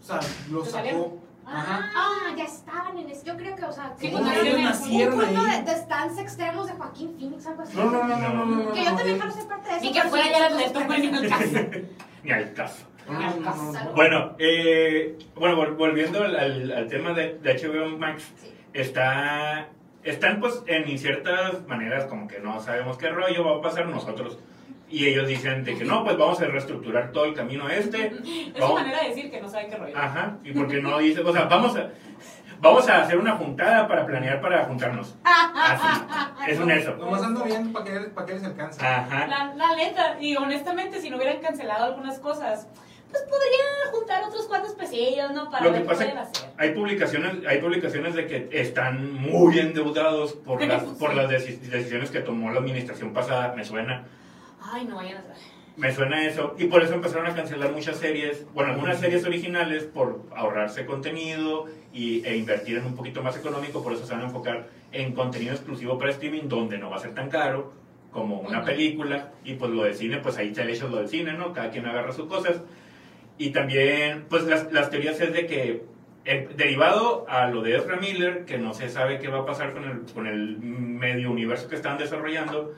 O sea, lo ¿Se sacó. Ajá. Ah, ya estaban en eso. Yo creo que, o sea, Sí, pues, un culto de, de stands extremos de Joaquín Phoenix, algo así. No, no, no, no, no. Que yo también quiero ser parte de eso. Ni que fuera ya sí, de sí, en el caso. Ni al caso. No, no, no, no, no. Bueno, eh, bueno, vol- volviendo al, al- al tema de, de HBO Max, Sí. está, están pues en ciertas maneras como que no sabemos qué rollo va a pasar nosotros. Y ellos dicen de que no, pues vamos a reestructurar todo el camino este. Es su Vamos- manera de decir que no saben qué rollo. Ajá, y porque no dice, o sea, vamos a, vamos a hacer una juntada para planear para juntarnos. Así, es un eso. Nomás ando viendo para que, para que les alcance. Ajá. La, la neta, y honestamente, si no hubieran cancelado algunas cosas, pues podrían juntar otros cuantos pesillos, ¿no? Para Lo que ver qué pasa pueden hacer. hay publicaciones, hay publicaciones de que están muy endeudados por las, por las deci- decisiones que tomó la administración pasada, me suena. Ay, no vayan a traer. Me suena eso. Y por eso empezaron a cancelar muchas series, bueno, algunas series originales por ahorrarse contenido y, e invertir en un poquito más económico, por eso se van a enfocar en contenido exclusivo para streaming, donde no va a ser tan caro como una película. Y pues lo de cine, pues ahí el hecho lo del cine, ¿no? Cada quien agarra sus cosas. Y también, pues las, las teorías es de que, eh, derivado a lo de Ezra Miller, que no se sabe qué va a pasar con el, con el medio universo que están desarrollando,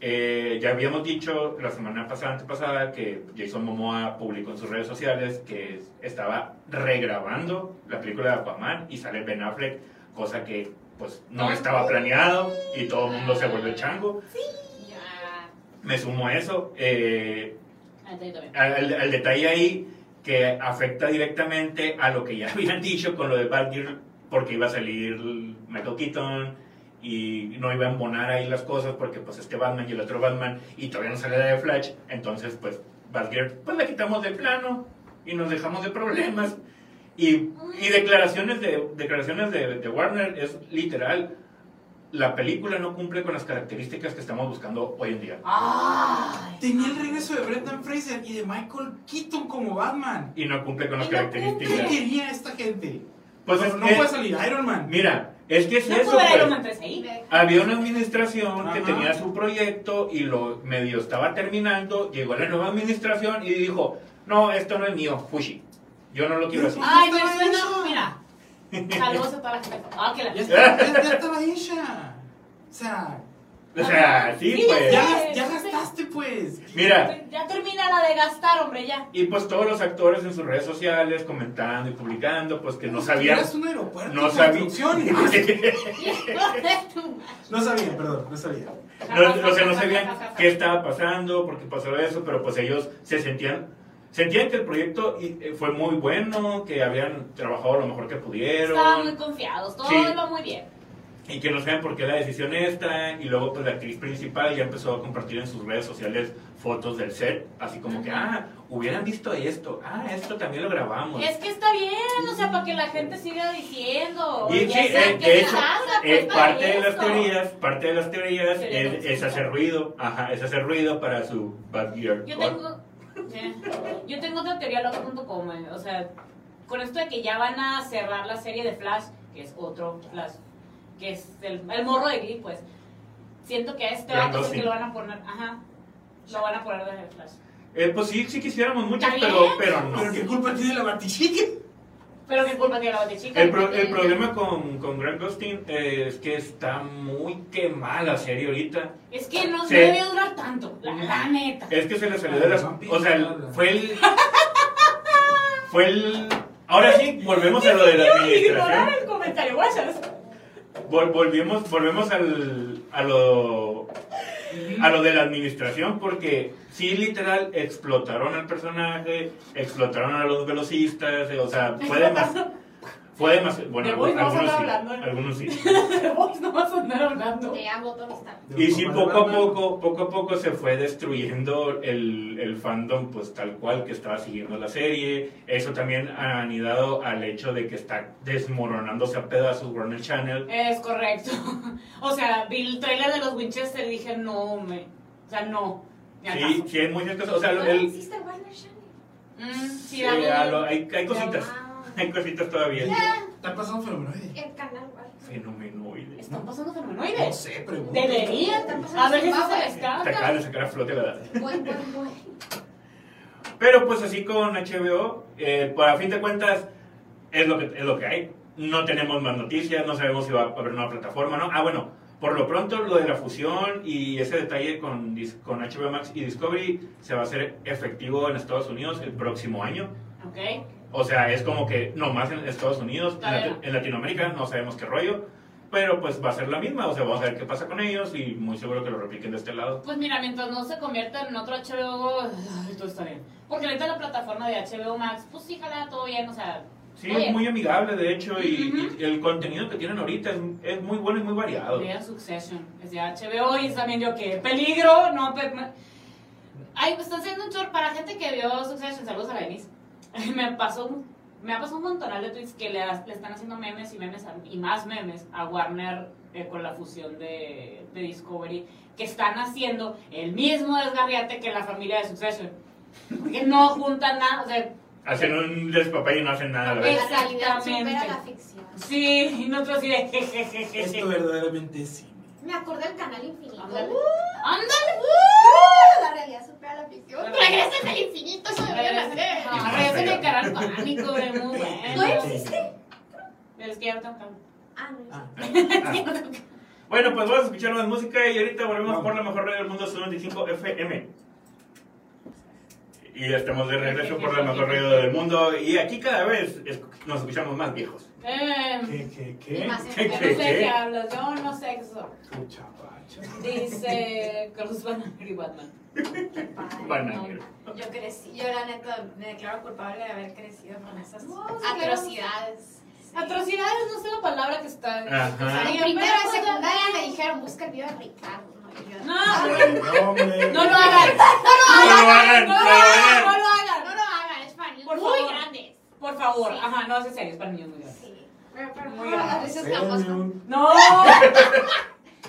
eh, ya habíamos dicho la semana pasada, antepasada, que Jason Momoa publicó en sus redes sociales que estaba regrabando la película de Aquaman y sale Ben Affleck, cosa que pues no estaba planeado y todo el mundo se vuelve chango. Me sumo a eso. eh, al, al detalle ahí que afecta directamente a lo que ya habían dicho con lo de Batgirl, porque iba a salir Michael Keaton y no iba a embonar ahí las cosas porque pues este Batman y el otro Batman y todavía no sale la de Flash, entonces pues Batgirl pues la quitamos del plano y nos dejamos de problemas y, y declaraciones de declaraciones de, de Warner es literal la película no cumple con las características que estamos buscando hoy en día Ay. Tenía el regreso de Brendan Fraser y de Michael Keaton como Batman. y no cumple con las no ¿Qué características quería esta gente? pues no, es no que- puede salir Iron Man. Mira, es que es No eso, pues. Iron Man 3 ahí. Había una administración que tenía su proyecto y lo medio estaba terminando. Llegó la nueva administración y dijo: No, esto no es mío, Fushi. Yo no lo quiero así. Ay, estaba suena. Mira. Saludos a toda la gente. Ah, que la. Ya, está- ya- ya estaba hecha. O sea, O sea, sí, Sí, pues. ya, gastaste pues. Mira, Ya termina la de gastar, hombre, ya. y pues todos los actores en sus redes sociales comentando y publicando, pues que no sabían. Eras un aeropuerto No en sabía. construcción y más. No sabían, perdón, no sabía. No, o sea, no sabían qué estaba pasando, por qué pasó eso, pero pues ellos se sentían, sentían que el proyecto y- eh, fue muy bueno, que habían trabajado lo mejor que pudieron. Estaban muy confiados, todo Sí. iba muy bien. Y que no saben por qué la decisión esta y luego pues la actriz principal ya empezó a compartir en sus redes sociales fotos del set así como que ah hubieran visto esto ah esto también lo grabamos Es que está bien, o sea, para que la gente siga diciendo. y sí, eh, de hecho eh, pues, parte de las teorías parte de las teorías Teoría es, es hacer ruido ajá es hacer ruido para su bad year Yo tengo, sí. yo tengo otra teoría loca.com, eh, o sea, con esto de que ya van a cerrar la serie de Flash, que es otro Flash, que es el, el morro de Glee, pues, siento que a este vato es el que lo van a poner, ajá, lo van a poner de Flash. Eh, pues sí sí quisiéramos mucho Está pero pero no Pero qué culpa tiene la batichica. Pero qué culpa tiene la batichica. El, pro- el problema con, con Grant Gustin eh, es que está muy quemada la serie ahorita. Es que no se debe durar tanto, la, la neta. Es que se le salió de las... O sea, el- fue el... Fue el... Ahora sí, volvemos a lo de la Ignorar administración. el comentario. Vol- volvemos, volvemos al, a lo... A lo de la administración, porque sí, literal, explotaron al personaje, explotaron a los velocistas, o sea, demasiado... Fue demasiado... Bueno, no algunos, sí, algunos sí. De vos no vas a andar hablando. Te amo. Y sí, poco a poco, poco a poco se fue destruyendo el, el fandom, pues tal cual que estaba siguiendo la serie. Eso también ha anidado al hecho de que está desmoronándose a pedazos Warner Channel. Es correcto. O sea, vi el trailer de los Winchester y dije, no, me. O sea, no. Sí, sí, hay muchas cosas. O sea, ¿No el, existe Warner Channel? Mm, sí, sí, hay, hay cositas. Hay cositas todavía. Está pasando fenomenoide. El canal. ¿Están pasando No fenomenoides? sé, pregunto. Deberían. Están pasando A ver si se Zimbabue. les Se acaba escapa. de sacar a flote la edad. Buen, buen, buen. Pero pues así con HBO, eh, para fin de cuentas, es lo, que, es lo que hay. No tenemos más noticias, no sabemos si va a haber una plataforma, ¿no? Ah, bueno, por lo pronto lo de la fusión y ese detalle con, con HBO Max y Discovery se va a hacer efectivo en Estados Unidos el próximo año. Ok. O sea, es como que nomás en Estados Unidos, en, Latinoamérica no sabemos qué rollo, pero pues va a ser la misma, o sea, vamos a ver qué pasa con ellos y muy seguro que lo repliquen de este lado. Pues mira, mientras no se convierta en otro HBO, todo está bien. Porque ahorita la plataforma de HBO Max, pues sí, jala todo bien, o sea. Sí, es muy amigable, de hecho, y, el contenido que tienen ahorita es, es muy bueno y muy variado. Vean Succession, es de HBO y también yo que peligro, no, pe- Ay, me están haciendo un short para gente que vio Succession, saludos a la Denise. Me pasó, un- me ha pasado un montonal de tweets que le, están haciendo memes y memes a- y más memes a Warner eh, con la fusión de, de Discovery, que están haciendo el mismo desgarriate que la familia de Succession. Que no juntan nada, o sea, Hacen un despapay y no hacen nada a la vez. Exactamente. la ficción. sí, y nosotros así de jejejeje. Esto verdaderamente cine. Me acordé del canal infinito. Ándale. Uh, ¡Ándale! la realidad supera la ficción. Regresen al infinito, eso deberían hacer. Ah, regresen al pánico, es muy bueno. ¿No existe? Es que ya no tengo cambio. Ah, no Ah, existe. Bueno, pues vamos a escuchar más música y ahorita volvemos por la mejor radio del mundo, 95 FM. Y ya estamos de regreso por la mejor radio del mundo. Y aquí cada vez es- nos escuchamos más viejos. Eh, ¿Qué, qué, qué? más ¿Qué, yo no qué, sé qué qué? hablas, yo no qué. Dice Carlos Banner y Batman. Qué Bananero. no. Yo crecí, yo la neta me declaro culpable de haber crecido con esas No, atrocidades. Sí. Atrocidades, no sé la palabra que está. Ajá. O sea, en de secundaria me dijeron, busca el video de Ricardo. No, No, No, hombre. no lo hagan. No lo hagan, No no lo lo hagan, hagan. no lo hagan. No lo hagan, es para niños muy grandes. Por favor, Sí. ajá, no hace serio, es para niños muy grandes. Sí. Pero, pero, Muy no, No.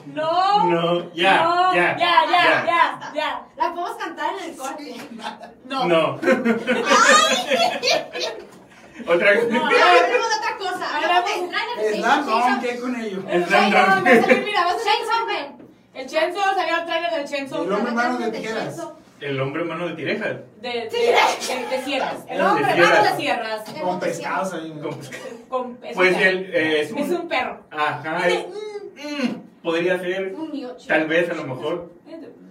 No. No, ya, No, ya, ya, ya, ya, ya. La podemos cantar en el corte. No. No. Otra No. No, hablemos de otra cosa. Hablemos de Slam. Dunk, ¿qué con ello? El El Slam Dunk. mira, va a Man. El Chainsaw, salió el trailer del Chainsaw. El hombre mano de tijeras. El hombre mano de tirejas. De, de, de, de sierras. El hombre, manos de sierras. Con pescados ahí. Con- Con- es Pues perro. eh, es Es un... perro. Ajá, es- mm, podría ser, Un tal vez, a lo mejor,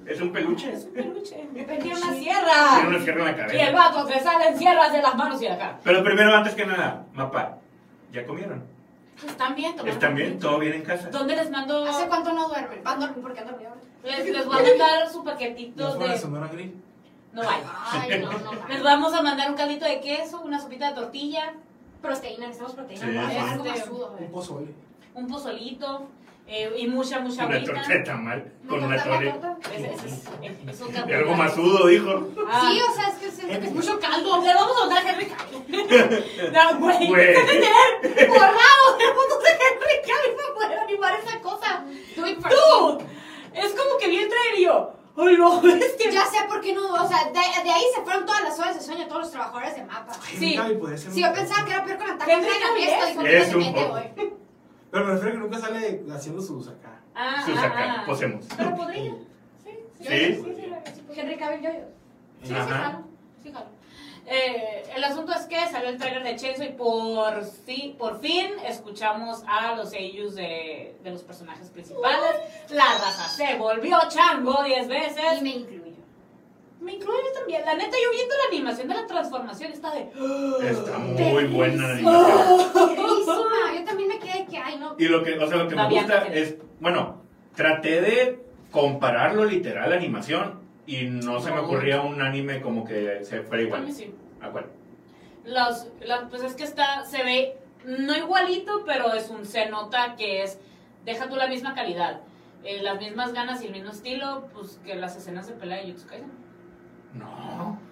Es es un peluche. un peluche. Tiene una Tiene sierra. una sierra en la Y el cabeza. vato se salen sierras de las manos y de acá. Pero primero, antes que nada, mapa, ¿ya comieron? Están bien, tomando ¿Están bien? ¿Todo bien en casa? ¿Dónde les mando? ¿Hace cuánto no duermen? Van a dormir porque han dormido ahora. Les, les voy a mandar su ¿Ya paquetito fuera de. Sonora Grill? No hay. Ay, no, no. Les vamos a mandar un caldito de queso, una sopita de tortilla, Proteína, necesitamos proteína. Sí, Este, sudo, Un pozole. un pozolito eh, y mucha, mucha Una agüita. torta tamal con ¿Me una corta? Es, es, es, Y algo masudo, dijo. Ah. Sí, o sea, es que es mucho caldo. Le vamos a mandar a Henry Cavill. No, güey. Güey. Borrado de fotos de Henry Cavill para poder animar esa cosa. Dude, es como que vi el trailer y yo. Ay, no, es que. Ya sé por qué no, o sea, de, de ahí se fueron todas las horas de sueño, todos los trabajadores de mapa. Sí. Un- yo pensaba que era peor con la fiesta, es- un poco. Pero me refiero que nunca sale haciendo sus acá. Ah, Sus ah, acá, ah. posemos. Pero podría. Sí, ¿Sí? sí, sí, sí, sí, sí. Henry Cavill yo. Sí, sí, Ajá. jalo, sí, jalo. Eh, el asunto es que salió el trailer de Chainsaw y por, sí, por fin escuchamos a los ellos de, de los personajes principales. La raza se volvió chango 10 Y veces. Me incluyo. También. La neta, yo viendo la animación de la transformación está de. Está muy buena la animación. Buenísima. Yo también me quedé que, ay, no. Y lo que, o sea, lo que me gusta es, bueno, traté de compararlo literal a animación y no se me ocurría un anime como que se fuera A igual. mí sí. ¿A cuál? Los, la- pues es que está, se ve no igualito, pero es un, se nota que es, deja tú la misma calidad, eh, las mismas ganas y el mismo estilo, pues que las escenas de pelea de Jutsu Kaisen.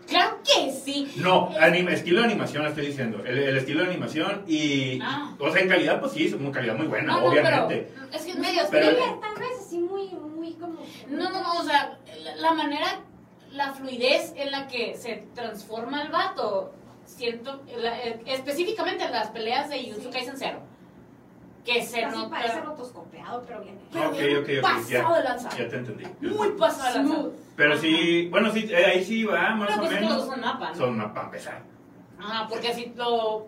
No. Claro que sí. No, anima- estilo de animación estoy diciendo. El, el estilo de animación y. Ah. O sea, en calidad, pues sí, es una calidad muy buena, No, no, obviamente. pero es que Medio Pero- thriller, tal vez, así muy, muy como. no, no, no, o sea, la, la manera, la fluidez en la que se transforma el vato, siento, la- eh, específicamente en las peleas de Jutsu Sí. Kaisen Zero, que se Casi nota parece rotoscopeado, pero bien. pero Ok, ok, ok, pasado de ya, lanza. ya te entendí. muy pasado de lanza. Pero sí, bueno, sí, eh, ahí sí va, más Pero o pues es que los menos. dos son mapa, ¿no? Son para empezar. Ajá, porque si lo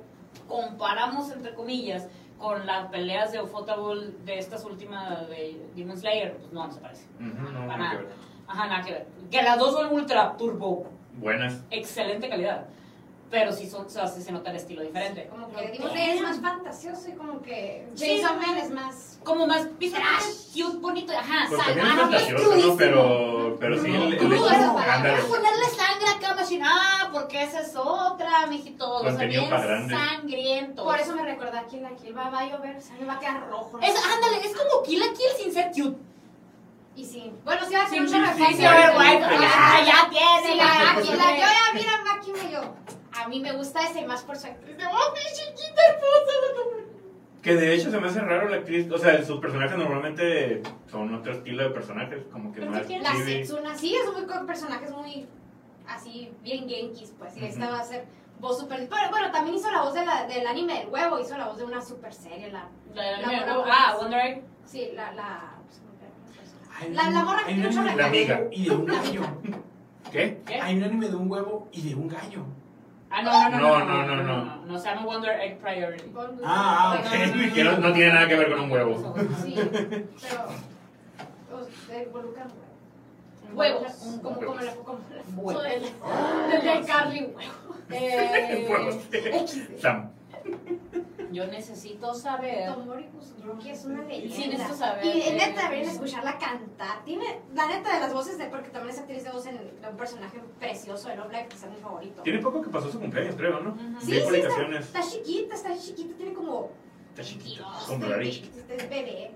comparamos, entre comillas, con las peleas de Ufotable de estas últimas de Demon Slayer, pues no, no se parece. Ujú, no, Para nada. Ajá, nada que ver. Que las dos son ultra turbo, Buenas. excelente calidad. Pero sí, son, o sea, se nota el estilo diferente. Como que Demon Slayer es más fantasioso y como que Sí. Jason Man es más. Como más visualmente cute, bonito. Ajá, Pues también es fantasioso. ¿no? Pero, pero sí, el. Ponerle sangre acá, machine. Ah, porque esa es otra, mijito. O sea, bien sangriento. Por eso me recuerda a Kill la Kill. Va, va a llover, o sea, me va a quedar rojo. ¿no? Es, ándale, es como Kill la Kill sin ser cute. Y sí. Bueno, sí va a ser sí, una sí, Sí, pero- ya, ya Sí, tiene. la ya la, yo tiene. ya mira a Maki y yo. A mí me gusta ese más por su actriz de oh, mi chiquita hermosa. Que de hecho se me hace raro la actriz. O sea, sus personajes normalmente son otro estilo de personajes, como que ¿Pero más. qué quiere? La. Setsuna, sí, es muy con personajes muy así, bien genkis, pues. Y esta va a ser voz super. Pero bueno, también hizo la voz de la, del anime del huevo, hizo la voz de una super serie. La, La- la- La- la- Ah, Wonder Egg. sí, la. la. Hay La- la morra que tiene un anime La amiga. Y de un gallo. ¿Qué? ¿Qué? Hay un anime de un huevo y de un gallo. Ah, no, no, no. No, no, no, no. No, se llama Wonder Egg Priority. Ah, Ok, no, no, no, que no, no tiene nada que ver con un huevo. Sí, pero. involucran huevos. Como, como la. Como la Huevos. del- del de Carly, huevos. Huevos. Eh, Sam. Yo necesito saber. Tomori Kusunoki es una leyenda. Sí, necesito saber. Y de neta deberían escucharla cantar. Tiene, la neta de las voces, de, porque también es actriz de voz en, de un personaje precioso de Love Live, que es mi favorito. Tiene poco que pasó su cumpleaños, creo, ¿no? Ujú. Sí, sí, publicaciones. Está, está chiquita, está chiquita, tiene como. Está chiquita. Es bebé.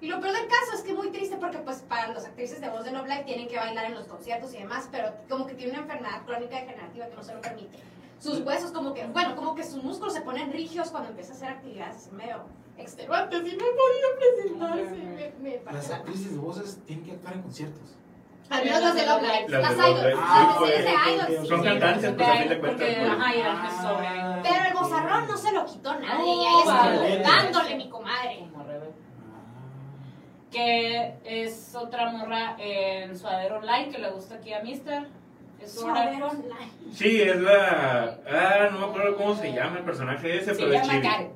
Y lo peor del caso es que es muy triste porque pues para las actrices de voz de Love Live tienen que bailar en los conciertos y demás, pero como que tiene una enfermedad crónica degenerativa que no se lo permite. Sus huesos como que, bueno, como que sus músculos se ponen rígidos cuando empieza a hacer actividades medio extenuantes y no podía presentarse. Me, me Las actrices de voces tienen que actuar en conciertos. Al menos las de Love Live, Las las, de Love idols, pues, Son sí. cantantes, pues a eran Ah. sobre. Pero el bozarrón no se lo quitó nadie, No, y ahí vale. estuvo dándole mi comadre. Que es otra morra en Suadero Online que le gusta aquí a Mister. Es una- online. Sí, es la. Ah, no me acuerdo cómo se llama el personaje ese, Se pero es llama chibi. Karen.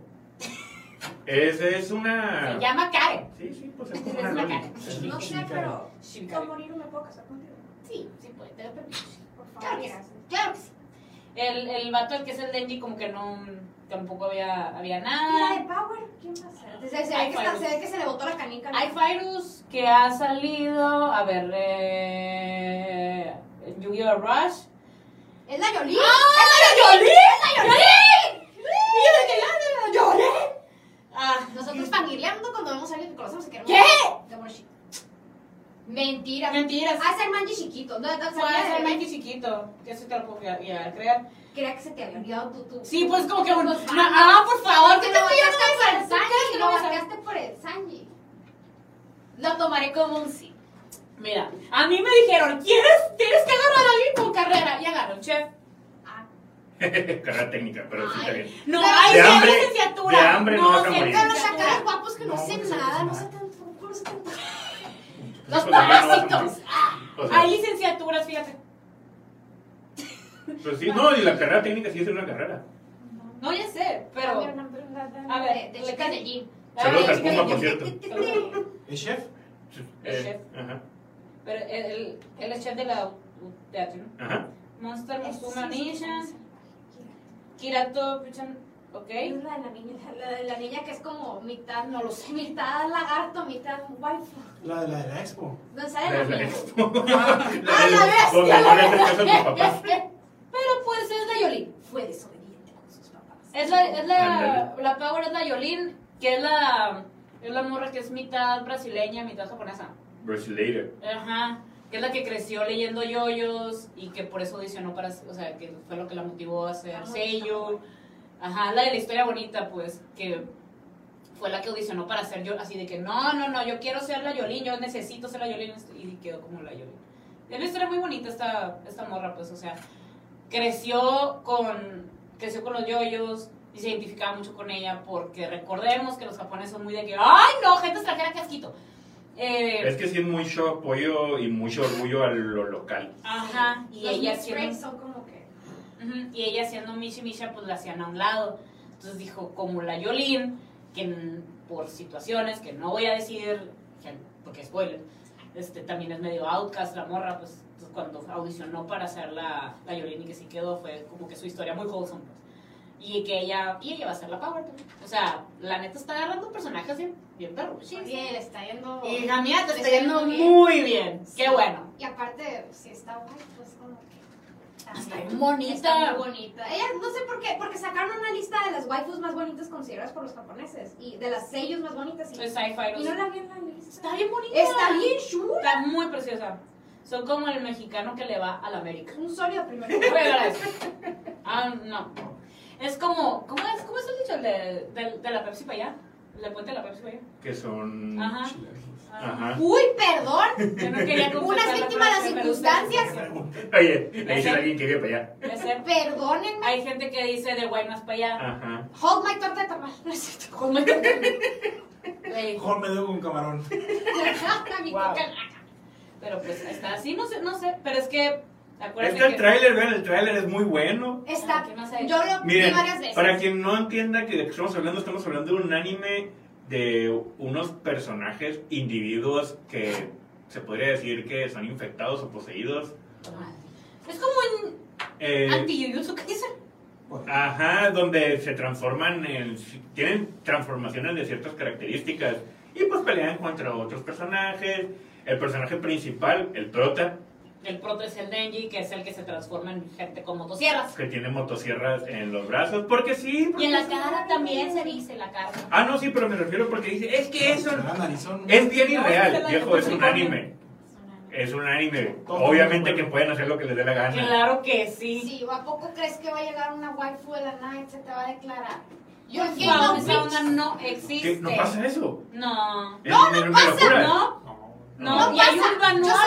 Es, es una. Se llama Karen. Sí, sí, pues es Es como una una. Karen. No sé, pero Sí, con morir no me puedo casar contigo. Sí, sí puede, te lo permito. Por favor. Claro que sí. Claro que sí. El, el vato, el que es el Denji, como que no. Tampoco había, había ¿Y la nada. de Power? ¿Quién va a ser? Se, se ve Hay que se ve que se le botó la canica. ¿no? Hay Virus que ha salido. A ver, eh. Yu-Gi-Oh! Rush. ¿Es la Yoli? ¡Ah! ¡Es la Yoli! ¡Es la Yoli! Y yo de que ya, ya, Yoli. Ah, Nosotros fangirleando cuando vemos a alguien que conocemos y queremos. ¿Qué? De Moshi. Mentira. Mentiras. Ah, es el manji chiquito. No, no, Puede ser de- Mikey chiquito. Que eso te lo puedo ya- ya creer. Creía que se te había olvidado tu. tu Sí, pues como que un. Pues, no, ah, por favor, que ¿qué lo te bateaste por el ¿Qué Sanji. Lo bateaste por el Sanji. Lo tomaré como un sí. Mira, a mí me dijeron, ¿quieres, tienes que agarrar a alguien con carrera? Y agarro un chef. Ah, Carrera técnica, pero sí está bien. No, De hay hambre- licenciatura. de hambre no morir. Pero los chacales guapos que no, No, sé porque se nada, no tanto. No sé tanto. Pues, Los pues, ya no parásitos. morir. Ah, O sea, Hay licenciaturas, fíjate. Pues sí, no, y la carrera técnica sí es una carrera. No, ya sé, pero. A ver, de, de chicas de gym. Saludos al Puma, por cierto. ¿Es chef? Es Eh, Ajá. Pero él, él- él es chef de la teatro. Ajá. Monster Nisha. sí. Kirato Pichan. Ok. Es la de la niña, la de la niña que es como mitad, No lo sé. mitad lagarto, mitad waifu. La de la de la expo. ¿Dónde sale La la de la niña? expo. ¡Ah, La la de- bestia, la no le haces caso a tus papás. Pero pues es la Yolín. Fue desobediente con sus papás. Es la, es la, la Power es la Yolín, que es la, es la morra que es mitad brasileña, mitad japonesa. Brasileira. Ajá. Que es la que creció leyendo yoyos y que por eso audicionó para, o sea, que fue lo que la motivó a hacer Ah, sello. Ajá, la de la historia bonita, pues, que fue la que audicionó para ser yo, así de que no, no, no, yo quiero ser la Yolín, yo necesito ser la Yolín y quedó como la Yolín. Es una historia muy bonita esta, esta morra, pues, o sea, creció con, creció con los yoyos y se identificaba mucho con ella porque recordemos que los japoneses son muy de que, ay, no, gente extranjera, qué asquito. Eh, Es que sí es mucho apoyo y mucho orgullo a lo local. Ajá, y Los ella siendo, son como que. Y ella siendo Mishi Misha, pues la hacían a un lado. Entonces dijo, como la Yolín, que por situaciones que no voy a decir, que- porque spoiler, este, también es medio outcast la morra, pues cuando audicionó para hacer la, la Yolín y que sí quedó, fue como que su historia muy wholesome. pues. Y que ella, y ella va a ser la Power. pues. O sea, la neta está agarrando personajes bien, bien perro. Sí, le está yendo. Y la mía te está yendo muy bien. Qué Sí. bueno. Y aparte, si está guay, pues como que. Está bien. bonita. Está muy bonita. Ella, no sé por qué, porque sacaron una lista de las waifus más bonitas consideradas por los japoneses. Y de las sellos más bonitas. Y, Es sci-fi. y no la vi en la lista. Está bien bonita. Está bien chula. Está muy preciosa. Son como el mexicano que le va a la América. Un sólido primero. Ah, no. Es como, ¿cómo es, cómo es el dicho? El de, de, de la Pepsi para allá. El de puente de la Pepsi para allá. Que son. Ajá. Ajá. Uy, perdón. Yo no quería Una víctima de las circunstancias. Oye, le dice a alguien que vive para allá. Perdónenme. Hay gente que dice de guay más para allá. Ajá. Hold my torta de tamal. No es cierto. Como- Güey, Mejor me debo con camarón. Mi Wow. coca. Pero pues está así, no sé, no sé. Pero es que, acuérdate Está el que... tráiler, vean, el tráiler es muy bueno. Está. Yo lo vi varias veces. para quien no entienda que de qué estamos hablando, estamos hablando de un anime de unos personajes, individuos que se podría decir que son infectados o poseídos. Es como un Eh, anti-Jujutsu Kaisen. Ajá, donde se transforman en... tienen transformaciones de ciertas características y pues pelean contra otros personajes. El personaje principal, el prota, El proto es el Denji, que es el que se transforma en gente con motosierras. que tiene motosierras en los brazos, porque sí. porque Y en la cara también se dice la cara. Ah, no, sí, pero me refiero porque dice, es que eso es bien No, irreal, viejo, es un anime. Es un anime. Todo Obviamente que pueden hacer lo que les dé la gana. Claro que sí. Sí, ¿o ¿a poco crees que va a llegar una waifu de la y se te va a declarar? Yo no, esa onda no ¿Qué? existe. ¿No pasa eso? No. Es una- una locura. No, No. no, y hay pasa. un manual Yo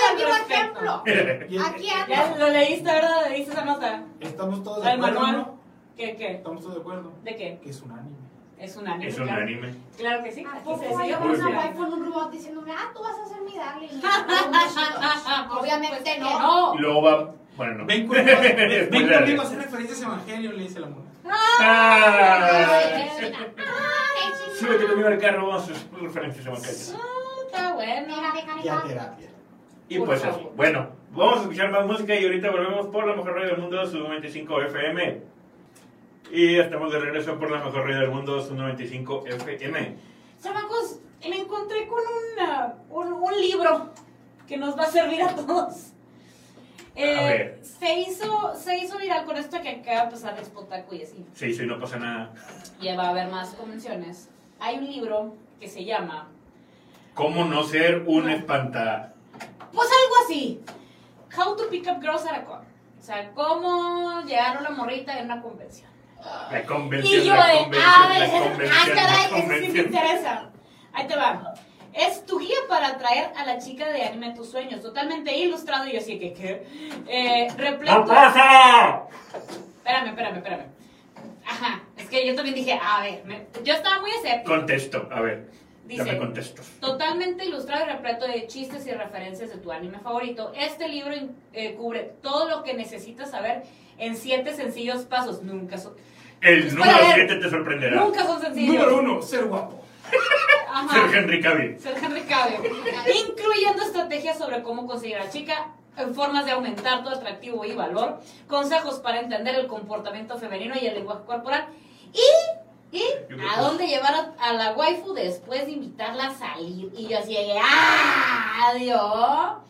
Y- Aquí Ya ando. lo leíste, ¿verdad? Leíste esa nota. Estamos todos de El acuerdo, manual. ¿no? ¿Qué, qué? Estamos todos de acuerdo. ¿De qué? Que es un anime. Es un anime. Es un claro. anime. Claro que sí. ¿A Aquí poco se va a sigue llegar Muy una waifu en un robot diciéndome, ah, tú vas a ser mi darling? Obviamente supuesto no. que no. Y luego va. Bueno, no. Ven conmigo, ven, ven Spoiler. conmigo a hacer referencias a Evangelio, le dice la mona. Ah. Ay, Súbete conmigo al carro, vamos a hacer referencias a Evangelio. Ah, Está bueno. Y a terapia. Y pues. Bueno, vamos a escuchar más música y ahorita volvemos por la mejor radio del mundo, su 95 FM. Y estamos de regreso por la mejor radio del mundo, su 95 FM. Chamacos, me encontré con una, un, un libro que nos va a servir a todos. Eh, A ver. Se hizo, se hizo viral con esto que acaba de pasar Spotaku y así. Sí, sí, no pasa nada. Ya va a haber más convenciones. Hay un libro que se llama, ¿Cómo no ser un espanta? Pues algo así, How to Pick Up Girls at a Con. O sea, cómo llegar a una morrita en una convención. La convención, Y yo la de, convención, ah, la de- ah, convención, la caray, eso sí me interesa. Ahí te va. Es tu guía para atraer a la chica de anime tus sueños. Totalmente ilustrado y yo así que, ¿qué? Eh, repleto. ¡No pasa! Espérame, espérame, espérame. Ajá, es que yo también dije, a ver, me- yo estaba muy escéptica. Contesto, a ver, Dice. Totalmente ilustrado y repleto de chistes y referencias de tu anime favorito. Este libro eh, cubre todo lo que necesitas saber en siete sencillos pasos. Nunca son, El Espera, número. 7 te sorprenderá. nunca son sencillos. Número uno, ser guapo. Ajá. Ser Henry Cavill. Ser Henry Cavill. Incluyendo estrategias sobre cómo conseguir a la chica, en formas de aumentar tu atractivo y valor, consejos para entender el comportamiento femenino y el lenguaje corporal, y, y a dónde llevar a, a la waifu después de invitarla a salir. Y yo así ¡ah! Dios.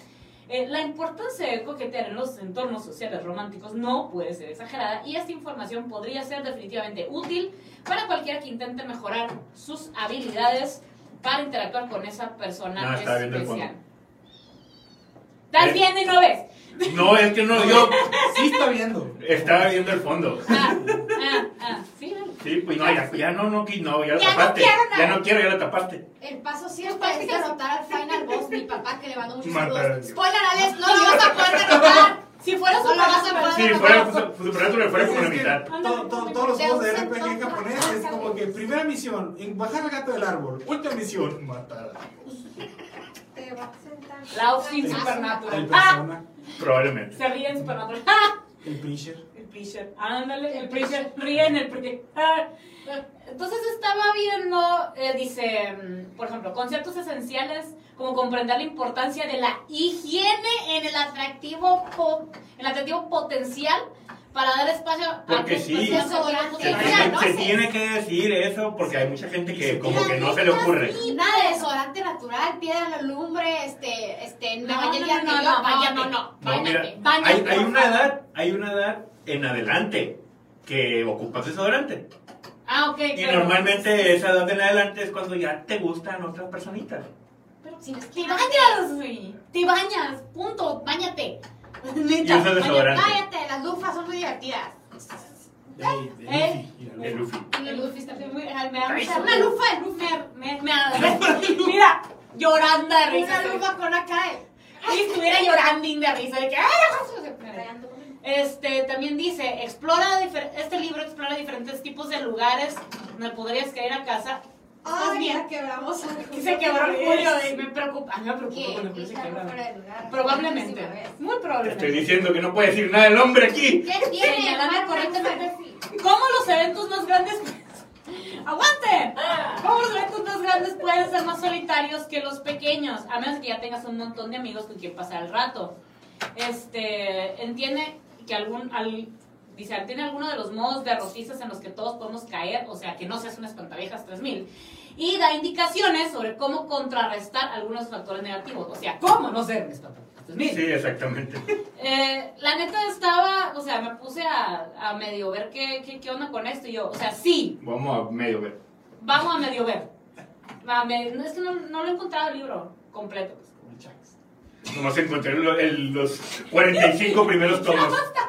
Eh, la importancia de coquetear en los entornos sociales románticos no puede ser exagerada y esta información podría ser definitivamente útil para cualquiera que intente mejorar sus habilidades para interactuar con esa persona No, viendo especial. fondo. ¿Estás Eh. viendo y no ves? No, es que no, yo Sí está viendo. estaba viendo el fondo. Ah, ah, ah, sí, dale. Sí, pues no, ya, ya no, no, no, ya lo Ya no tapaste. quiero nada. ya no quiero, ya lo tapaste. El paso 7 es derrotar al final boss, mi papá que le mandó muchos saludos. Dios. Spoiler, Alex, no lo vas a poder derrotar. Si fuera No super lo vas a poder Sí, derrotar. fuera, supernatural fuera como la Es que mitad. to- to- todos los juegos de RPG japonés es como que primera misión, en bajar al gato del árbol. Última misión, matar a Dios. Te vas a sentar. Laos in El Supernatural. Ah, persona, Probablemente. se ríe en Supernatural. El Preacher. el Preacher. Ándale, el Preacher. Ríe en el Preacher. Ah. Entonces estaba viendo, eh, dice, mm, por ejemplo, conceptos esenciales como comprender la importancia de la higiene en el atractivo, po- en el atractivo potencial para dar espacio a Porque que sí. atractivas Se no se sé. tiene que decir eso porque hay mucha gente que como que no se le ocurre. Nada de desodorante natural, piedra en la lumbre, este, este, No, no, no, no, bañate. no, no, no. No, mira, hay, una edad, hay una edad en adelante que ocupas desodorante. Ah, ok. Y claro. normalmente esa edad en adelante es cuando ya te gustan otras personitas. Pero Sin te esquinas. bañas, güey. Te bañas. Punto. Báñate. Y usas desodorante. Cállate, las lufas son muy divertidas. Eh. Luffy la De Luffy. Luffy. El luffy está muy... me da mucha Una lufa de lufa. Me, me, me- mira, llorando de risa. Una lufa con cara de... Y estuviera llorando de risa. De que, ¡ay, Rayando con- Este, también dice, explora, este libro explora diferentes tipos de lugares donde podrías caer a casa. ¿Estás Ay, bien? quebramos se quebró el Julio y me preocupa. A mí me preocupa cuando el se quebra. de. Probablemente. Muy Te probablemente. estoy diciendo que no puede decir nada el hombre aquí. ¿Qué tiene? Correctamente. lufa. ¿Cómo los eventos más grandes... ¡Aguanten! ¿Cómo los eventos más grandes pueden ser más solitarios que los pequeños? A menos que ya tengas un montón de amigos con quien pasar el rato. Este, entiende que algún... Al, dice, tiene alguno de los modos derrotistas en los que todos podemos caer, o sea, que no seas un espantaviejas 3000. Y da indicaciones sobre cómo contrarrestar algunos factores negativos. O sea, cómo no ser un espantaviejas 3000. Sí, exactamente. Eh, la neta estaba, o sea, me puse a, a medio ver qué, qué, qué onda con esto. Y yo, o sea, sí, Vamos a medio ver. vamos a medio ver. A es que no, no lo he encontrado el libro completo. pues. Como el Chax. Nomás encontré el- los 45 primeros tomos.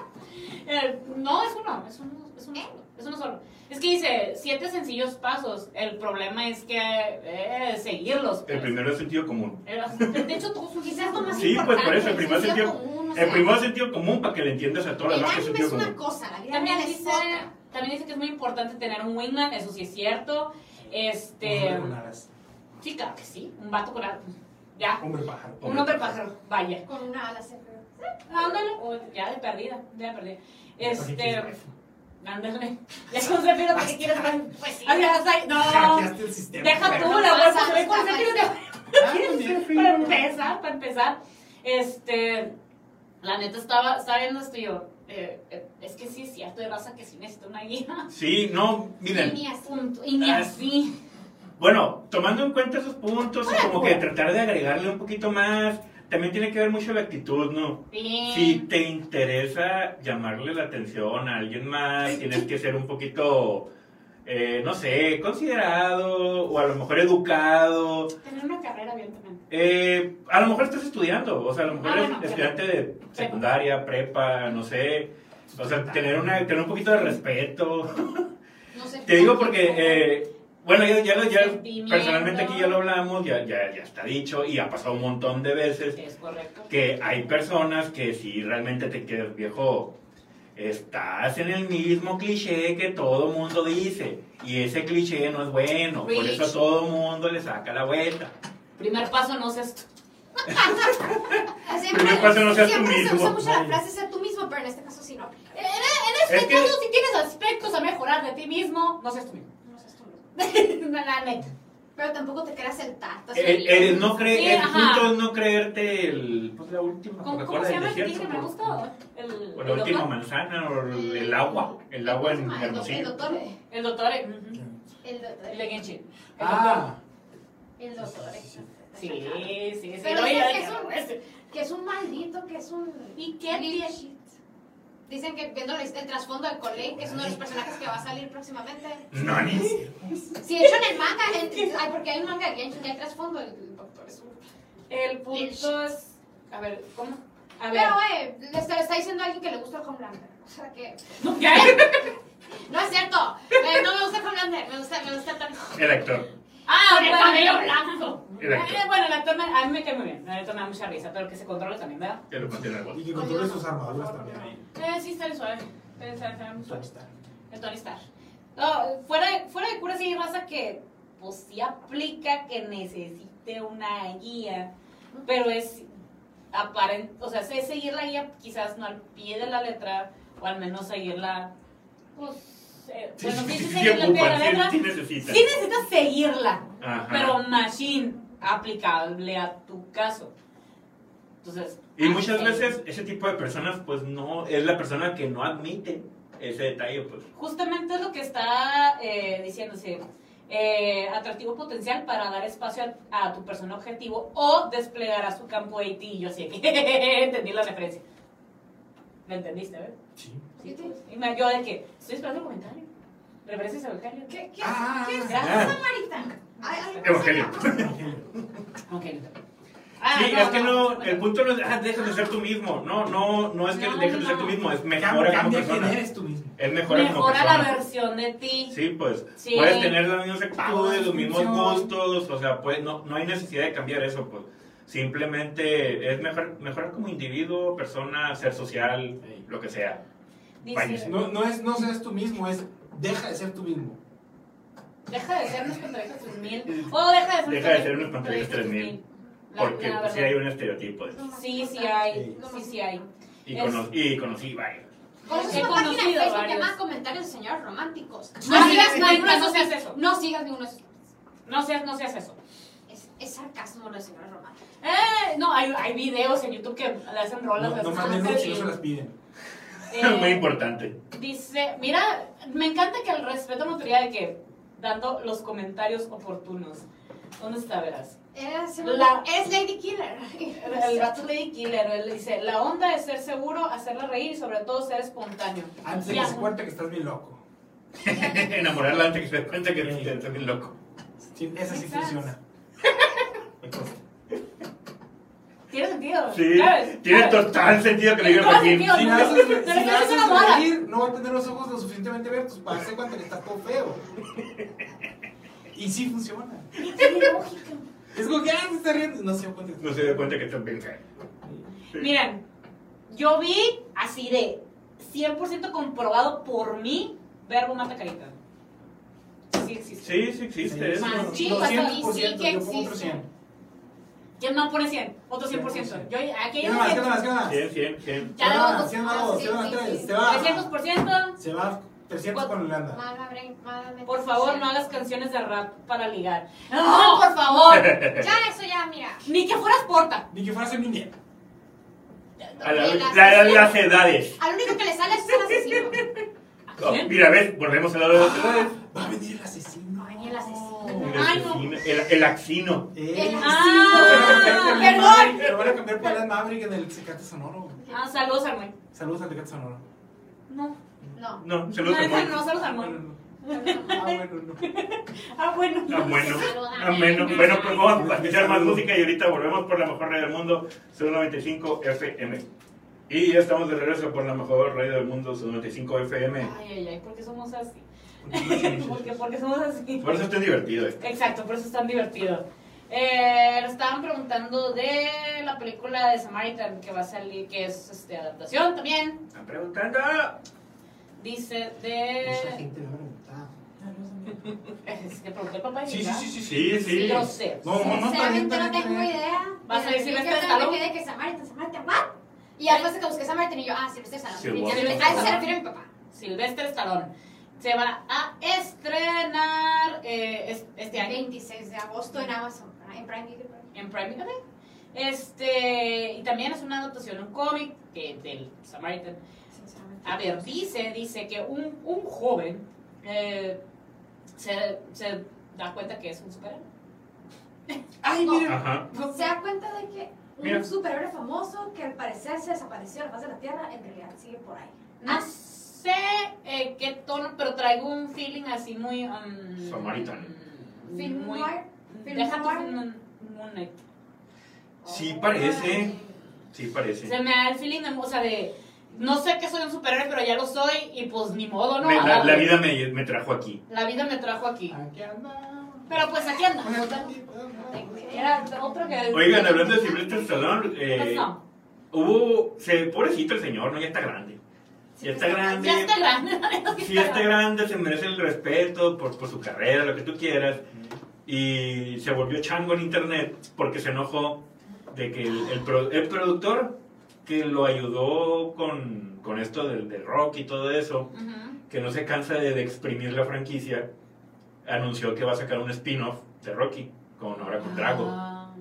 Eh, no, es uno, es uno, es uno, solo, es uno solo. Es que dice siete sencillos pasos. El problema es que eh, seguirlos. El pues. primero es sentido común. Eh, De hecho, todos son Quizás lo más Sí, pues importante. por eso, el primer sentido sentido, común, o el primero sentido común para que le entiendas a todos los El demás anime es una común. cosa, la vida También es dice, otra. también dice que es muy importante tener un wingman, eso sí es cierto. Este. Alas. Sí, claro que sí. Un vato con alas. Ya. Hombre pájaro. Un hombre pájaro. Vaya. Con una ala se Ándale. O ya de perdida. Ya de perdida. Este. Ándale. Ya con Zephyr, ¿para qué quieres ver? Pues sí. Ah, No. el sistema. Deja tú la bolsa. Con. Ah, pues, Para empezar, para empezar. Este. La neta estaba, estaba viendo esto y yo. eh, eh, es que sí es cierto, de raza que sí necesita una guía. Sí, no, miren. Y ni así. Punto. Y ni Ah, así. Bueno, tomando en cuenta esos puntos y Bueno, como que tratar de agregarle un poquito más, también tiene que ver mucho la actitud, ¿no? Sí. Si te interesa llamarle la atención a alguien más, tienes que ser un poquito, eh, no sé, considerado o a lo mejor educado. Tener una carrera bien también. Eh, a lo mejor estás estudiando, o sea, a lo mejor Ah, eres bueno, claro. estudiante de secundaria, prepa, no sé. O sea, tener, una, tener un poquito de respeto. No sé. Te digo porque, eh, bueno, ya, ya, lo- ya personalmente aquí ya lo hablamos, ya, ya, ya está dicho y ha pasado un montón de veces Es correcto. que hay personas que si realmente te quedas viejo, estás en el mismo cliché que todo mundo dice y ese cliché no es bueno, por eso a todo mundo le saca la vuelta. Primer paso, no seas tú. Siempre, Primer paso, no seas tú siempre se mismo. usa mucho la frase ser tú mismo, pero en este caso sí no. aplica. Es que- todo si tienes aspectos a mejorar de ti mismo, no seas tú mismo. No seas tú mismo. La neta. Pero tampoco te creas el tato. El, el no creer, Sí, el ajá. punto es no creerte el, pues la última ¿Cómo, Coca-Cola cómo se del llama el que desierto, dije? Me pues. gusta. El, O la última doctor. manzana, o el, el agua, el agua en El doctor. El doctor. El doctor. eh. El doctor. Ah, El doctor. Sí, sí, sí. Pero Oye, que es un- Que es un maldito, que es un. ¿Y qué. Dicen que viendo el trasfondo de Colleen, que es uno de los personajes que va a salir próximamente. ¿Nani? Si de hecho en el manga, en- ay, porque hay un manga de Genshin que hay trasfondo, el doctor es un. El punto es. A ver, ¿cómo? A ver. Pero, güey, le está, le está diciendo a alguien que le gusta el Homelander. O sea que. ¿Qué? No es cierto. Eh, no me gusta el Homelander. Me gusta, me gusta el Tony. El actor. Ah, Con el bueno. cabello blanco. El. Eh, bueno, el actor me- a mí me cae muy bien. El actor me da mucha risa, pero que se controle también, ¿verdad? Que lo contiene el y que controle sus armaduras también ahí. Eh, sí, está bien suave. Está, está muy suave. El Tony Stark. No, fuera, de- fuera de cura sí hay raza que pues sí aplica que necesite una guía, pero es aparente, o sea, es seguir la guía quizás no al pie de la letra, o al menos seguirla, pues, eh, Sí, bueno, sí, sí, sí, sí, sí, pie de la sí, letra, sí sí necesitas seguirla, Ajá. pero machine aplicable a tu caso. Entonces, Y muchas veces ese tipo de personas, pues no, es la persona que no admite ese detalle, pues. Justamente es lo que está eh, diciéndose. eh, atractivo potencial para dar espacio a, a tu persona objetivo o desplegar a su campo de ti. Yo así que entendí la referencia. ¿Me entendiste, verdad? Sí. Sí, pues. Y me yo de que estoy esperando el comentario. Referencias a Evangelio. ¿Qué, qué, Ah, qué es ah. esa Marita? Ay, ay, Evangelio. Ok. Ah, Sí, es que no, el punto no es, ah, dejas de ser tú mismo. No, no, no es que No, dejes de ser tú mismo, es mejora como cambia quién persona. eres tú mismo. Es mejora, como Mejora la persona. versión de ti. Sí, pues Sí. puedes tener las mismas actitudes, los mismos gustos, o sea, pues no, no hay necesidad de cambiar eso, pues simplemente es mejor, mejorar como individuo, persona, ser social, Sí. lo que sea. Dice. No, no es no seas tú mismo, es deja de ser tú mismo. deja de ser unos pantalletas 3000. O deja de ser, Deja de ser unos pantalletas 3000. La- Porque la pues, sí hay un estereotipo de eso. Sí, sí hay. No Sí, sí hay. Y, Es- cono- y conocí varios. Conoces He una página de conocido Facebook varios. llamada Comentarios de Señores Románticos. No No, sigas ninguno esos esos. eso. No sigas ninguno de esos. No seas, no seas eso. Es, es sarcasmo los señores románticos. Eh, no, hay, hay videos en YouTube que le hacen rolas. No, no manden nudes no se las piden. Eh, Muy importante. Dice, mira, me encanta que el respeto a la autoridad de que dando los comentarios oportunos. ¿Dónde está, verás? La- eres Lady Killer. El gato Lady Killer, él dice, la onda es ser seguro, hacerla reír y sobre todo ser espontáneo. Antes de que se cuente que estás bien loco. Enamorarla antes que se dé cuenta que estás bien loco. Sí, esa sí funciona. ¿Tiene sentido? Sí, ¿Sabes? tiene ¿Sabes? total sentido que le digan sentido. Si no, haces, reír, no va a tener los ojos lo suficientemente abiertos para darse cuenta que está todo feo. Y sí funciona. Tiene lógica. Es como que, ah, se está riendo. No se dio cuenta. No se da cuenta que estás bien feo. Sí. Miren, yo vi así de 100% comprobado por mí, verbo mata carita. Sí existe. Sí, sí existe eso. Man, sí, 200%, sí que existe. 100. ¿Quién más pone 100? Otro 100%. Yo, aquí ¿Qué hay más? ¿Qué 100. más? ¿Qué más? 100, 100, 100. Ya Se le va, vamos. 100 más Ah, 100 más tres. sí. Se va. 300%. Se va 300 con Holanda. Por favor, no hagas canciones de rap para ligar. No, por favor. Ya, eso ya, mira. Ni que fueras porta. Ni que fuera Eminem. A la- la- las edades. Al único que le sale es el asesino. ¿Quién? mira, ves, volvemos a la de las edades. Va a venir el asesino. Va a venir el asesino. El, Ay, no. asesino, el, el axino. El Ah, Perdón. Lo van a cambiar por Alan Maverick en el Tecate Sonoro. Ah, saludos, Armey. Saludos al Tecate Sonoro. No. No. No, saludos No, a Moy. no, saludos, Bueno, no. Ah, bueno, no. Ah, bueno. Ah, bueno. Ah, bueno. Bueno, pues vamos a escuchar más música y ahorita volvemos por la mejor radio del mundo, Sub 95 FM. Y ya estamos de regreso por la mejor radio del mundo, Sub 95 FM. Ay, ay, ay, ¿por qué somos así? ¿Por qué, por qué somos así? Por eso está divertido esto. Exacto, por eso es tan divertido. Eh, estaban preguntando de la película de Samaritan que va a salir, que es este, adaptación también. Están preguntando. Dice Mucha de. gente me ha preguntado. Es que pregunté el papá y Sí, sí, ya. sí, sí. Sí, sí. Yo sé. No, no, no, Sinceramente no tengo idea. ¿Vas a decir este creo que Stallone? me quedé que Samaritan, Samaritan, ¿what? Y después de que busqué Samaritan y yo, ah, Silvestre Stallone. a se refiere a mi papá. Sylvester Stallone. Se va a estrenar eh, es- este año 26 de agosto en Amazon, ah, en Prime Video. en Prime Video. Este, y también es una adaptación, un cómic que, del Samaritan. Sinceramente. A ver, dice, dice que un, un joven eh, se, se da cuenta que es un superhéroe. Ay, No. mira. Ajá. Se da cuenta de que Mira. un superhéroe famoso que al parecer se desapareció de la faz de la Tierra, en realidad sigue por ahí. No sé eh, qué tono, pero traigo un feeling así muy... um, Samaritan. Film muy- noir. Film Deja tu noir. film Moon Knight. Sí parece. Sí parece. Se me da el feeling, de, o sea, de... No sé que soy un superhéroe, pero ya lo soy y pues ni modo, ¿no? Me- la, vida me, me trajo aquí. La vida me trajo aquí. Aquí anda. Pero pues aquí anda. Era otro que... Oigan, hablando de Sylvester Stallone, eh, Pues no. hubo. Se, pobrecito el señor, ¿no? Ya está grande. Ya está grande. Ya está grande. Si está grande, se merece el respeto por, por su carrera, lo que tú quieras. Y se volvió chango en internet porque se enojó de que el, el pro- el productor que lo ayudó con, con esto del, del rock y todo eso, que no se cansa de, de exprimir la franquicia, anunció que va a sacar un spin-off de Rocky, con ahora con Drago. Ah.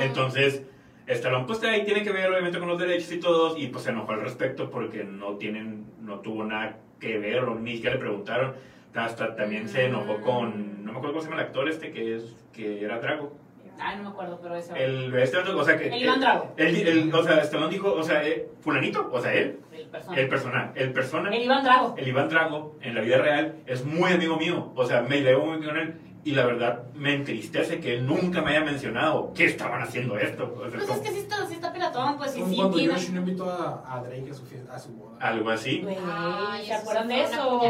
Entonces, Stallone pues ahí tiene que ver obviamente con los derechos y todos, y pues se enojó al respecto porque no tienen, no tuvo nada que ver, o ni siquiera le preguntaron. Hasta también se enojó con, no me acuerdo cómo se llama el actor este que es, que era Drago. Ay, no me acuerdo, pero eso. El, este, o sea que... El Iván Drago. el- el- o sea, Stallone dijo, o sea, eh, fulanito, o sea, él, El personaje. el personal, el persona, El Iván Drago. el Iván Drago, en la vida real, es muy amigo mío. O sea, me llevo muy bien con él. Y la verdad, me entristece que él nunca me haya mencionado que estaban haciendo esto. O sea, Pues es que sí está, sí está piratón, pues sí, sí cuando tiene. Yoshi no invitó a, a Drake a su, fiesta, a su boda. Algo así. Ay, ¿se acuerdan de eso?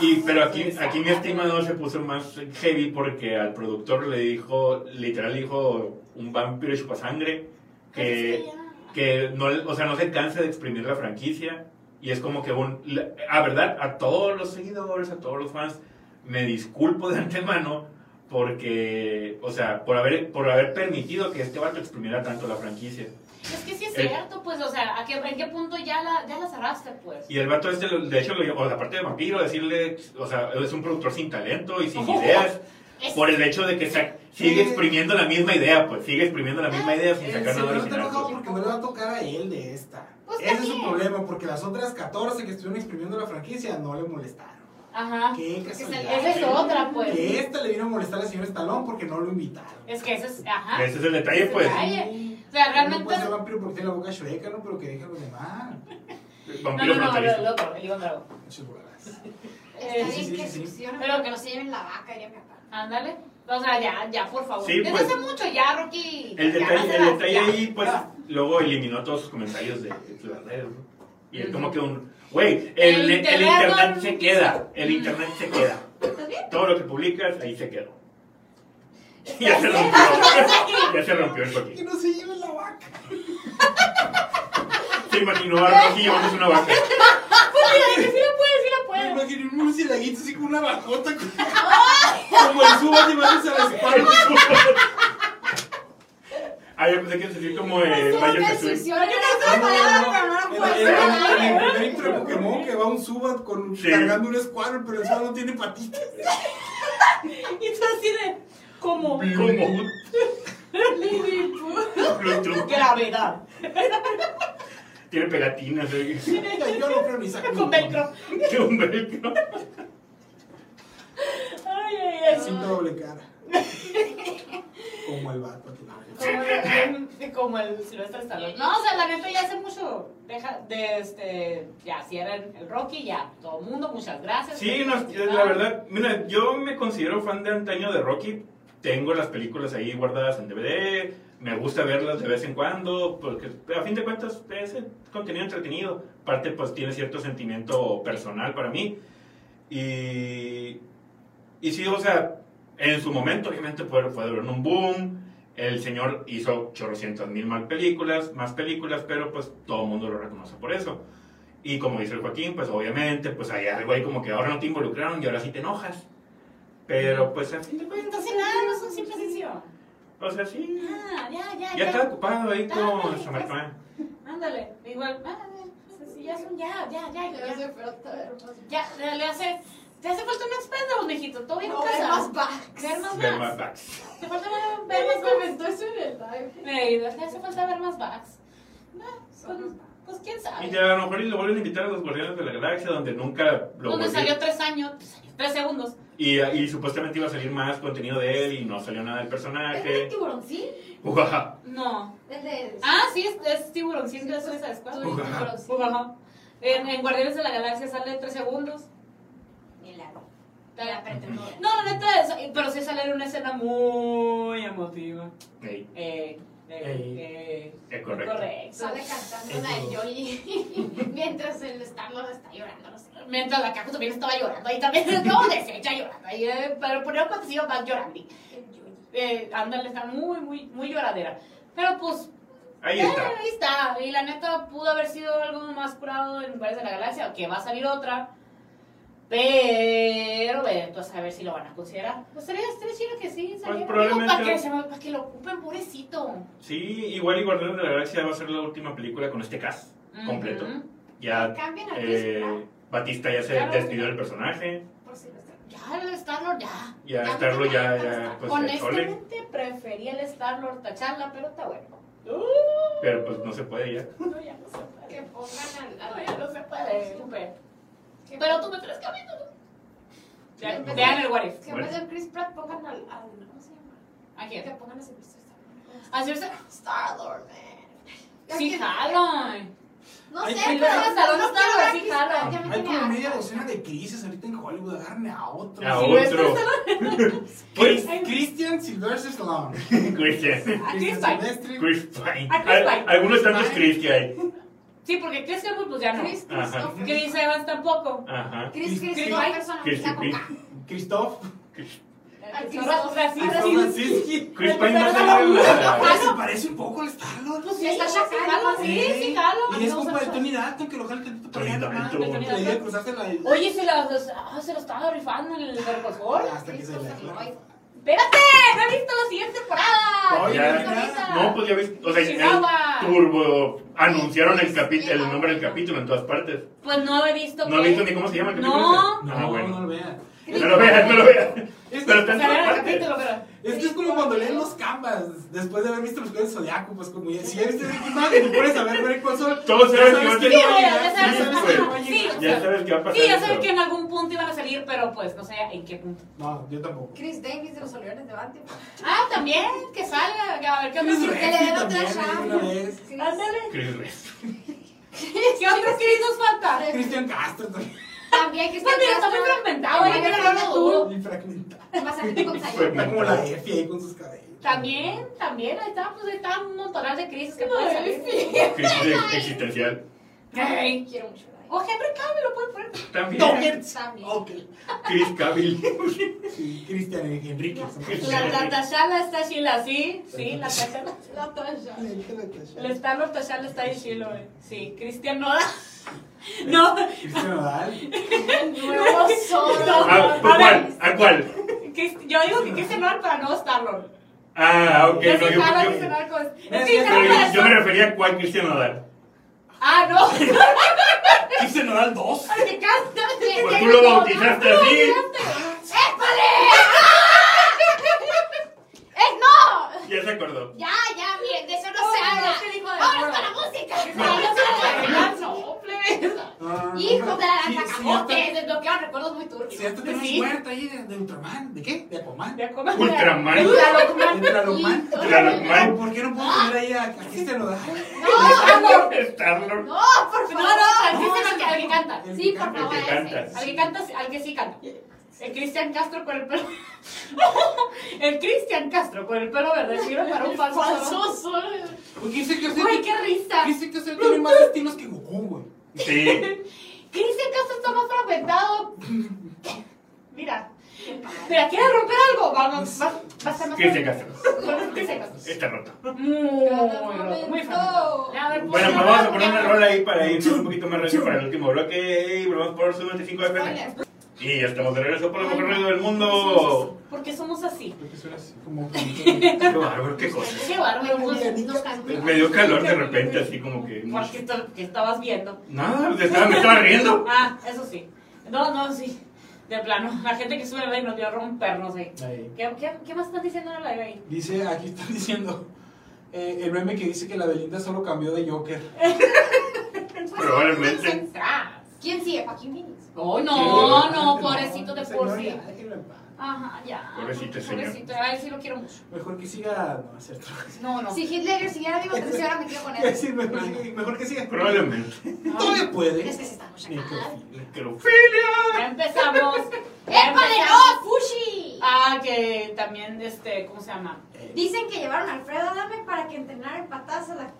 Y, pero aquí, aquí mi estimado se puso más heavy porque al productor le dijo, literal dijo, un vampiro chupasangre que, que no, o sea, no se cansa de exprimir la franquicia. Y es como que un, a verdad, a todos los seguidores, a todos los fans, me disculpo de antemano porque, o sea, por haber, por haber permitido que este vato exprimiera tanto la franquicia. Es que sí es El- cierto, pues, o sea, ¿a qué, ¿en qué punto ya la, ya la cerraste, pues? Y el vato este, lo- de hecho, lo, o sea, aparte de vampiro, decirle, o sea, es un productor sin talento y sin Ojo. ideas, Es- por el hecho de que sa- sigue exprimiendo la misma idea, pues sigue exprimiendo la misma idea sin El sacar nada original. enojado pues. porque no le va a tocar a él de esta. Pues Ese es su también. problema, porque las otras 14 que estuvieron exprimiendo la franquicia no le molestaron. Ajá. Qué que casualidad. Esa es otra, pues. Que esta le vino a molestar al señor Stallone porque no lo invitaron. Es que ese es, ajá. Ese es el detalle, Ese pues. detalle. O sea, realmente No puede es- ser vampiro porque tiene la boca chueca, ¿no? Pero que deja los demás. No, Vampiro no, no, el otro, el Iván Drago. Muchas gracias. Está bien que Pero- que no se lleven la vaca, diría mi papá. Ándale. O sea, ya, ya, por favor. Sí, Desde pues. hace mucho ya, Rocky. El ya, detalle, el detalle ya. ahí, pues, Ya. luego eliminó todos sus comentarios de, de las redes, ¿no? Y es como que un, güey, El el, el internet se queda, el internet se queda. ¿Estás bien? Todo lo que publicas, ahí se quedó. ya se rompió, ya se rompió el Que coquín. no se lleve la vaca. Se imaginó a Rocky llevándose una vaca. Pues mira, que sí la puede, sí la Me puede. imaginé un murcielaguito así con una bajota. Como el suba llevándose a la espalda. Ah, yo pensé que sentía como eh, no, pero no la En- decir. el primer intro de Pokémon que va un Subat con, Sí. cargando un Squirtle, pero el Subat no tiene patitas. Y tú así de. ¿Cómo? Como Bluetooth. Gravedad. Tiene pegatinas. eh. Yo no creo ni sacar Con velcro. Tiene un velcro. Ay, ay, ay. Sin doble cara. Como el vato. Como el, Silvestre Stallone. No, o sea, la neta ya hace mucho. Deja de este. Ya cierran el Rocky, ya. Todo el mundo, muchas gracias. Sí, no, la verdad, mira, yo me considero fan de antaño de Rocky. Tengo las películas ahí guardadas en DVD. Me gusta verlas de vez en cuando, porque a fin de cuentas es contenido entretenido. Aparte, pues tiene cierto sentimiento personal para mí. Y, y sí, o sea, en su momento, obviamente, fue, fue un boom. El señor hizo chorrocientas mil más películas, más películas, pero pues todo el mundo lo reconoce por eso. Y como dice el Joaquín, pues obviamente, pues hay algo ahí como que ahora no te involucraron y ahora sí te enojas. Pero pues a fin de cuentas, Entonces, nada, no son simple sencillo. o sea, sí. Ah, ya, ya, Ya está ocupado ahí con pues. Samarcán. Ándale, igual. ah, sí, ya son, ya, ya, ya, ya. hace falta ver más- Ya, le- le hace, te hace falta un expendables, mijito, todo bien en No, ver casa. más backs. Ver más Ver backs. más backs. Te falta ver, ver más backs. comentó eso en el live. Le hace falta ver más backs. Son Pues, pues quién Y sabe. ya a lo mejor y lo vuelven a invitar a los Guardianes de la Galaxia, donde nunca lo Donde salió tres años, tres años, tres segundos. Y, y supuestamente iba a salir más contenido de él y no salió nada del ¿Es el personaje. tiburón, sí? No. El de... Ah, sí, es, es tiburón, sí, es de Squad. Tiburón, sí. Ajá. En, en Guardianes de la Galaxia sale tres segundos. Ver. No, la neta, es- pero sí sale en una escena muy emotiva. Ey, Eh, eh, eh, es correcto. correcto. Sale cantando la de Joy mientras el Star-Lord está llorando, no sé. Mientras la Caco también estaba llorando ahí también, como deshecha llorando ahí, eh, pero ponía cuando se iba más llorando. Eh, ándale, está muy, muy, muy lloradera. Pero pues, Ahí eh, está. ahí está. Y la neta pudo haber sido algo más curado en Guardianes de la Galaxia, que va a salir otra. Pero, ve, tú a saber si lo van a considerar. Pues sería, sería chido que sí, saliera. probablemente- Para que, se- para que lo ocupen, pobrecito. Sí, igual y Guardianes de la Galaxia va a ser la última película con este cast completo. Ya Cambian eh, Batista ya se Claro. despidió del personaje. por si lo Ya, el Star-Lord, ya. Ya Ya Starlo no ya, ya pues. Honestamente, prefería el Star-Lord tacharla, pero está bueno. Pero pues no se puede ya. No, ya no se puede. Que pongan al... No, al- ya no se puede. Super. Que- Pero tú me traes capítulos. Vean, Sí. vean el What If. Que en vez de Chris Pratt pongan al... al ¿Cómo se llama? ¿A Que quién? pongan a Sylvester Stallone. Hacerse. Star-Lord, man. Sí, que- jalo. No sé, que- pero Star-Lord, Star-Lord no Star-Lord, quiero ver a sí, Chris jalo. Pratt, ya me Hay como media docena de crisis ahorita en Hollywood. Agarren a otro. A Sylvester otro. Chris- Ay, Christian Sylvester Stallone. Christian. A Chris Christian Pine. A Chris. Algunos tantos Chris Chris que hay. Sí, porque Chris Hemsworth, pues ya no. Chris Ajá. Christopher. Chris Evans tampoco. Ajá. Chris Chris- Chris- Chris. Christoph. Chris Pine no no, Se parece un poco al Star-Lord. Pues sí, Está sí, sí. Y es compa de Tony Dalton que lo jala tantito para allá cruzarse la... Oye, se, ah, se lo estaba rifando en el. Hasta que se la... Espérate, no he visto la siguiente temporada. Oye, Ya. No, pues ya ves, o sea, el turbo anunciaron el, capi- el nombre del capítulo en todas partes. Pues no he visto No he visto ni cómo se llama el capítulo. No. ese. Ah, No, bueno. no lo vean. No lo veas, no lo veas. Es Pero que, capítulo, pero... es que es como cuando leen los canvas después de haber visto los juegos de Zodiaco, pues como ya, si ya viste Breaking Bad y te pones a ver Breaking Bad, Todos saben sabes que quién va a ya sabes- a sí, Ya sabes qué va a pasar. Sí, ya sabes pero- que en algún punto iban a salir, pero pues no sé en qué punto. No, yo tampoco. Chris Davis de los Oliones de Bante. Ah, también, que salga, que a ver qué Chris- Que le den otra también, chance. Chris- Reyes. ¿Qué otros Chris nos falta? Cristian Castro también. También que está muy fragmentado, Ay, ¿eh? pero Pero no no lo tú. dudo. Y fragmentado. Masajito con Fue como la Efi ahí con sus cabellos. También, también, ahí está, pues ahí está un montonal de crisis que pueden salir. Crisis existencial. Ey. Quiero mucho O Henry Cavill lo pueden poner. También. Doggett. También. Ok. Chris Cavill. Sí, Cristian Enrique. La, la Tashala está chila, sí, sí, la Tashala. La Tasha. El Star-Lord Tashala está ahí chilo, eh. Sí, Cristian Noda. No, Cristian Nodal. El nuevo solo. ¿A, ¿A cuál? ¿A cuál? Yo digo que Cristian Noda para no Star-Lord. Ah, ok. Yo No, yo, yo- yo- yo me refería a cuál Cristian Nodal. Ah, no. Cristian Nodal 2. Al que canta. Pues tú lo bautizaste así. ¡Eh, no! Ya se acordó. Ya, ya, miren, de eso no No, se no, habla. no, ¿qué dijo de ¡Vámonos con la música! No. Ah, Hijo de la está- desbloquearon recuerdos muy turbios. Ya te tenemos Sí. muerta ahí de, Ultraman. ¿De qué? De Aquaman. De Aquaman. Ultraman. De Ultraman. ¿Por qué no puedo poner ahí a, a Cristian Nodal? ¡No! Star-Lord. ¡No, por No, favor! no, al Cristian al que, al que canta. Sí, por favor. Al que canta, al que sí canta. El Cristian Castro con el pelo. El Cristian Castro con el pelo verde. Sirve para un falso. sol. Porque dice que usted. Uy, qué risa. Que usted tiene más estilos que Goku, güey. Sí. Cristian Castro está más fragmentado. Mira. Mira, ¿quieres romper algo? Vamos, va, va a más Cristian Castro. Cristian Castro. Está roto. Muy, roto, muy ver, Bueno, pues, pues vamos a poner una rola ahí para irnos un poquito más rápido para el último bloque. Y volvemos por su 25 FM. Y ya estamos de regreso por el mejor ruido del mundo. ¿Por qué qué somos así? Porque suena así como. Qué bárbaro, qué cosa. Qué bárbaro. Pues. Me dio calor de repente, así como que. ¿Por qué, qué estabas viendo? Nada, me estaba, me estaba riendo. Ah, eso sí. No, no, sí. De plano. La gente que sube live nos dio a rompernos ahí. Ahí. ¿Qué, qué, qué más están diciendo en el live ahí? Dice, aquí están diciendo. eh, el meme que dice que la Belinda solo cambió de Joker. Probablemente. ¿Quién sigue? Joaquín Phoenix. Oh, no, Sí, no, no, pobrecito de por señor, sí. ya, déjenlo en paz. Ajá, ya. Pobrecito, señor. Pobrecito, a él sí lo quiero mucho. Mejor que siga. No, cierto. No, no. Si Hitler siguiera vivo, se hubiera metido con a él. decir, mejor, que- mejor que siga. Probablemente. Todavía puede. Es que se está mucha Necrofilia. Ya empezamos. ¡Épale, no! ¡Fushi! Ah, que también, este, ¿cómo se llama? Eh, Dicen que llevaron a Alfredo Adame para que entrenara en patadas a la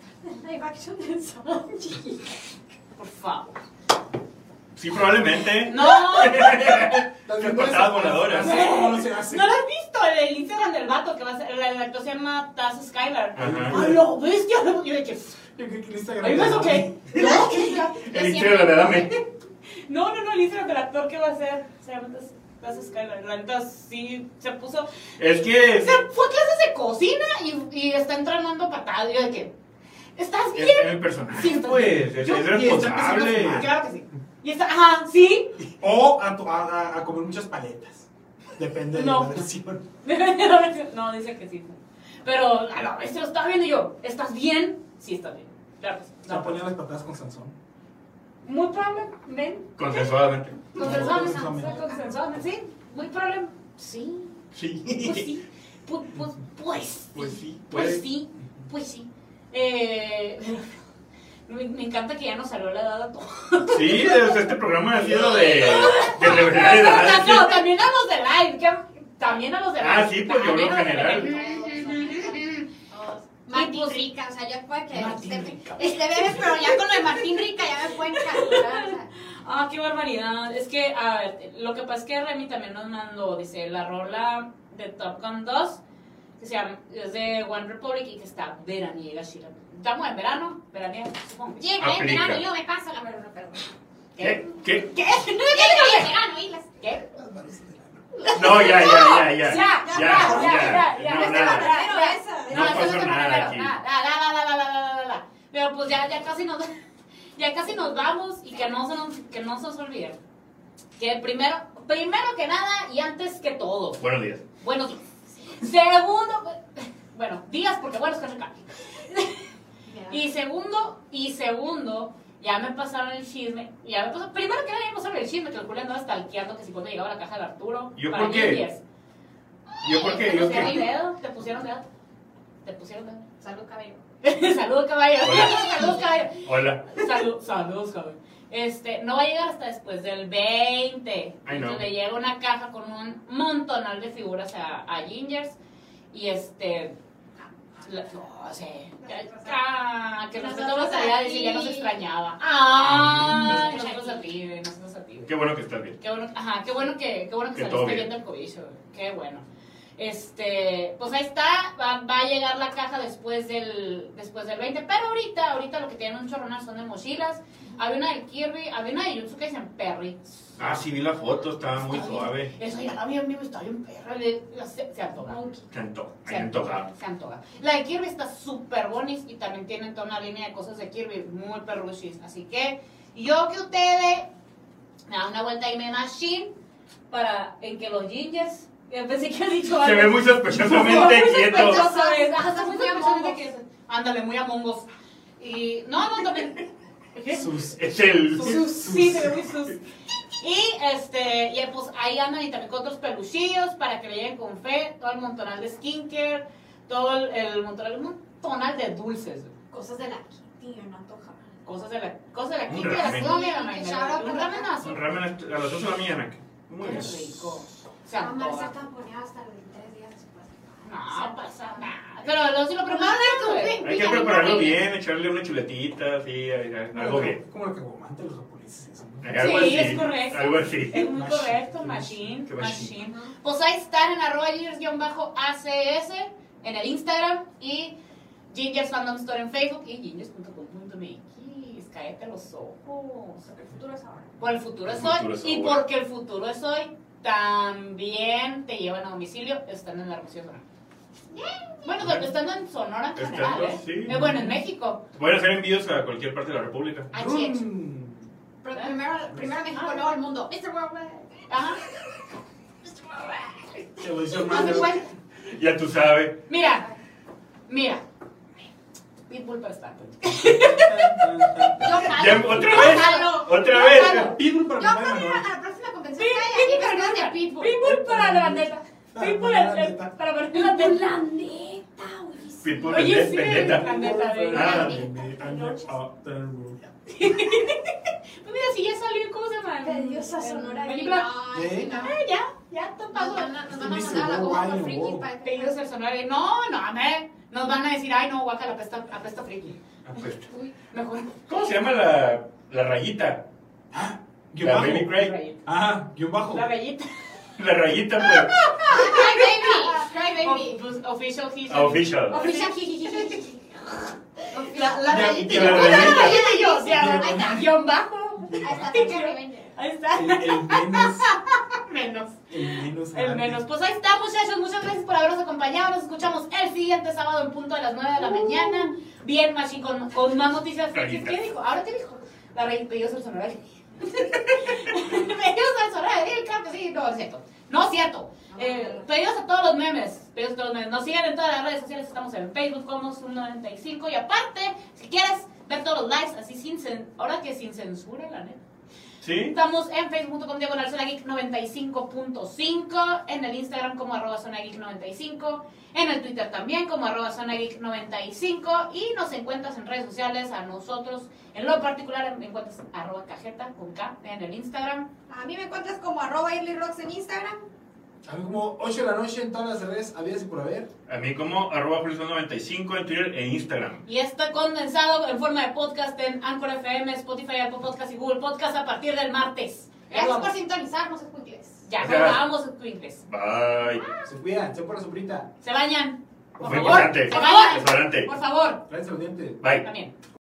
live action de Sanji. Por favor. Sí, probablemente. No, las patadas voladoras. No sé cómo se hace. no lo has visto. El Instagram del vato que va a ser. El, el actor se llama Taz Skylar. Ajá. ¡A lo bestia! Yo de que. Yo creo que el Instagram. ¿Ahí ves o qué? No, El Instagram de Dame. No, no, no, el Instagram del actor que va a ser. Se llama Taz, Skylar. La neta sí se puso. Es que. Se fue a clases de cocina y, y está entrenando patadas. Yo de que. ¿Estás Es bien? el personaje, Sí, pues. bien. Es, Yo- es responsable. Claro que sí. Y está. Ajá, sí. O a, a, a- comer muchas paletas. Depende No. de la versión. no, dice que sí. Pero a la vez se lo estaba viendo y yo. ¿Estás bien? Sí, estás bien. Claro sí. Se ponía las patadas con Sansón. Muy probable. Ven. Consensuadamente. Consensuadamente. Consensuadamente. Consensuadamente. Sí. Muy probable. Sí. Sí. Pues sí. Pu- Pues, pues, Pues sí. Pues puede. sí. Pues sí. Eh, me, me encanta que ya nos salió la edad a todos. Sí, es- este programa ha sido de. de revelar. No, también a los de live. que- También a los de live. Ah, sí, pues yo de general. Martín pues- Rica, o sea, ya puede que Martín este, Rica. este bebé, pero ya con lo de Martín Rica ya me pueden calcular. O sea, Ah, qué barbaridad. Es que, a ver, lo que pasa es que Remy también nos mandó, dice, la rola de Top Gun 2, que se llama, es de One Republic y que está veraniega, Shira estamos en verano, veranía, supongo. Llega en verano, yo me paso la verano, perdón. ¿Qué? ¿Qué? ¿Qué? ¿Qué? No, ya, ya, ya, ya. Ya, ya, ya. ya, No, nada. No pasó nada aquí. La, la, la, Pero pues ya, ya casi nos, ya casi nos vamos y que no se nos, que no se os olvide. Que primero, primero que nada y antes que todo. Buenos días. Buenos días. Segundo, bueno, días porque bueno es que recalque. Y segundo, y segundo, ya me pasaron el chisme. Ya me pasó, primero que nada, ya me pasaron el chisme que el Julio andaba stalkeando que si cuando llegaba la caja de Arturo. ¿Yo para por qué? niñas. ¿Yo por qué? ¿Te ¿Yo pusieron qué? dedo? ¿Te pusieron dedo? ¿Te pusieron dedo? Salud, cabello. Salud, caballo. Hola. Salud, caballo. Hola. Salud, salud, caballo. Este, no va a llegar hasta después del 20. Ay, no. Entonces le llega una caja con un montonal de figuras a, a Gingers. Y este. La- no sé. Ah, que nosotros decir ya nos extrañaba. Ah, Mm. nosotros a ti, güey, nosotros a ti. güey. Qué bueno que estás bien. Qué bueno, ajá, qué bueno que, qué bueno que, Que saliste bien. del cobicho, qué bueno. Este, pues ahí está, va, va a llegar la caja después del, después del 20, pero ahorita, ahorita lo que tienen un chorronal son de mochilas. Había una de Kirby, había una de Jutsu que dicen Perry. Ah, sí, vi la foto, estaba muy Está bien. suave. Eso ya la vi en vivo, está bien perra, le- se, se antoja. Se antoja. Se antoja. antoja, se antoja. La de Kirby está súper bonis y también tienen toda una línea de cosas de Kirby muy perruchis. Así que yo que ustedes me dan una vuelta ahí me machine para en que los gingers. Yo pensé que han dicho Se ve muy sospechosamente Muy quieto. Ándale, muy Among Us. Y no, no, también. Sus. Es el. Sus, sí, se ve muy sus. Y este, y pues ahí andan y también con otros peluchillos para que le lleguen con fe, todo el montonal de skincare, todo el, el montonal, un montonal de dulces, Cosas de la Kitty, me antoja. cosas de la, cosas de la Kitty, de la mañana. Un ramen. Un ramen a las 8 de la mañana. Muy Qué rico. Se Marcia antoja. hasta los tres días después. No pasa nada. Pero luego sí lo preparan, güey. Hay que prepararlo bien, echarle una chuletita, así, algo bien. Como lo que aguante los japoneses. ¿no? Sí, es correcto. Algo así. Es muy Machine. correcto, machine, machine. machine. Pues ahí están en arroba gingers-acs en el Instagram y Gingers Fandom Store en Facebook y gingers.com.mx. Cállate los ojos. El futuro es ahora. Por el futuro El es hoy y porque el futuro es hoy, también te llevan a domicilio estando en la Sonora. Bueno, pero estando en Sonora en general, ¿eh? sí. Eh, Bueno, en México. Pueden hacer envíos a cualquier parte de la República. Así es. Pero Primero, primero México, Ah. luego el mundo. Mr. Worldwide. Ajá. Cuenta. Ya tú sabes. Mira, mira. Pitbull para estar. Ya, jalo. otra Yo vez. jalo. Otra Yo vez. jalo. Pitbull para Yo mano. a la próxima convención Pitbull para la Pitbull. Pitbull la bandeta. Para la la. La neta, güey. Pitbull Oye, sí, Ah. Pues mira, si ya salió, ¿cómo se llama? Sonora. Ay, ¿Eh? no. Ah, ya, ya te Nos van a nos van a Mr. mandar a la goma por Worldwide, friki para que- sonora. No, no, nos van a decir, ay, no, guaca, la apesta, apesta friki. Apesta. Uy. Mejor. ¿Cómo se llama la, la rayita? Guión La bajo. Baby Craig. Rayita. Ah, guion bajo. La bellita. La rayita, pues. Cry baby. Cry baby. Pues, official, Official. Jijijiji. La, rayita. ya la Yo, rayita. la rayita y yo, ya, Ahí está. guion bajo. Ahí está. Ahí. El, el menos. Menos. El menos. El. Pues ahí está, muchachos. Muchas gracias por habernos acompañado. Nos escuchamos el siguiente sábado en punto de las 9 de la mañana. Bien, Machín, con, con más noticias. ¿Qué dijo? ¿Ahora qué dijo? La rey pedidos al sonora. Pedidos al. Sí, claro que sí. No, es cierto. No es cierto. Eh, pedidos a todos los memes. Pedidos a todos los memes. Nos siguen en todas las redes sociales. Estamos en Facebook como Zoom95. Y aparte, si quieres ver todos los likes así sin cen- ahora que sin censura, la neta. ¿Sí? Estamos en facebook.com diagonal Zona Geek 95.5, en el Instagram como arroba Zona Geek 95, en el Twitter también como arroba Zona Geek 95 y nos encuentras en redes sociales a nosotros, en lo particular me encuentras arroba cajeta con K en el Instagram. A mí me encuentras como arroba Rocks en Instagram. A mí como 8 de la noche en todas las redes, habías y por haber. A mí como arroba Julio95 en Twitter e Instagram. Y está condensado en forma de podcast en Anchor FM, Spotify, Apple Podcast y Google Podcast a partir del martes. Gracias por sintonizarnos, escuincles. Ya, Ya. vamos inglés. Bye. Se cuidan, se por la sombrita. Se bañan. Por Muy favor. importante. Se bañan. Por favor. Tráense los dientes. Bye. También.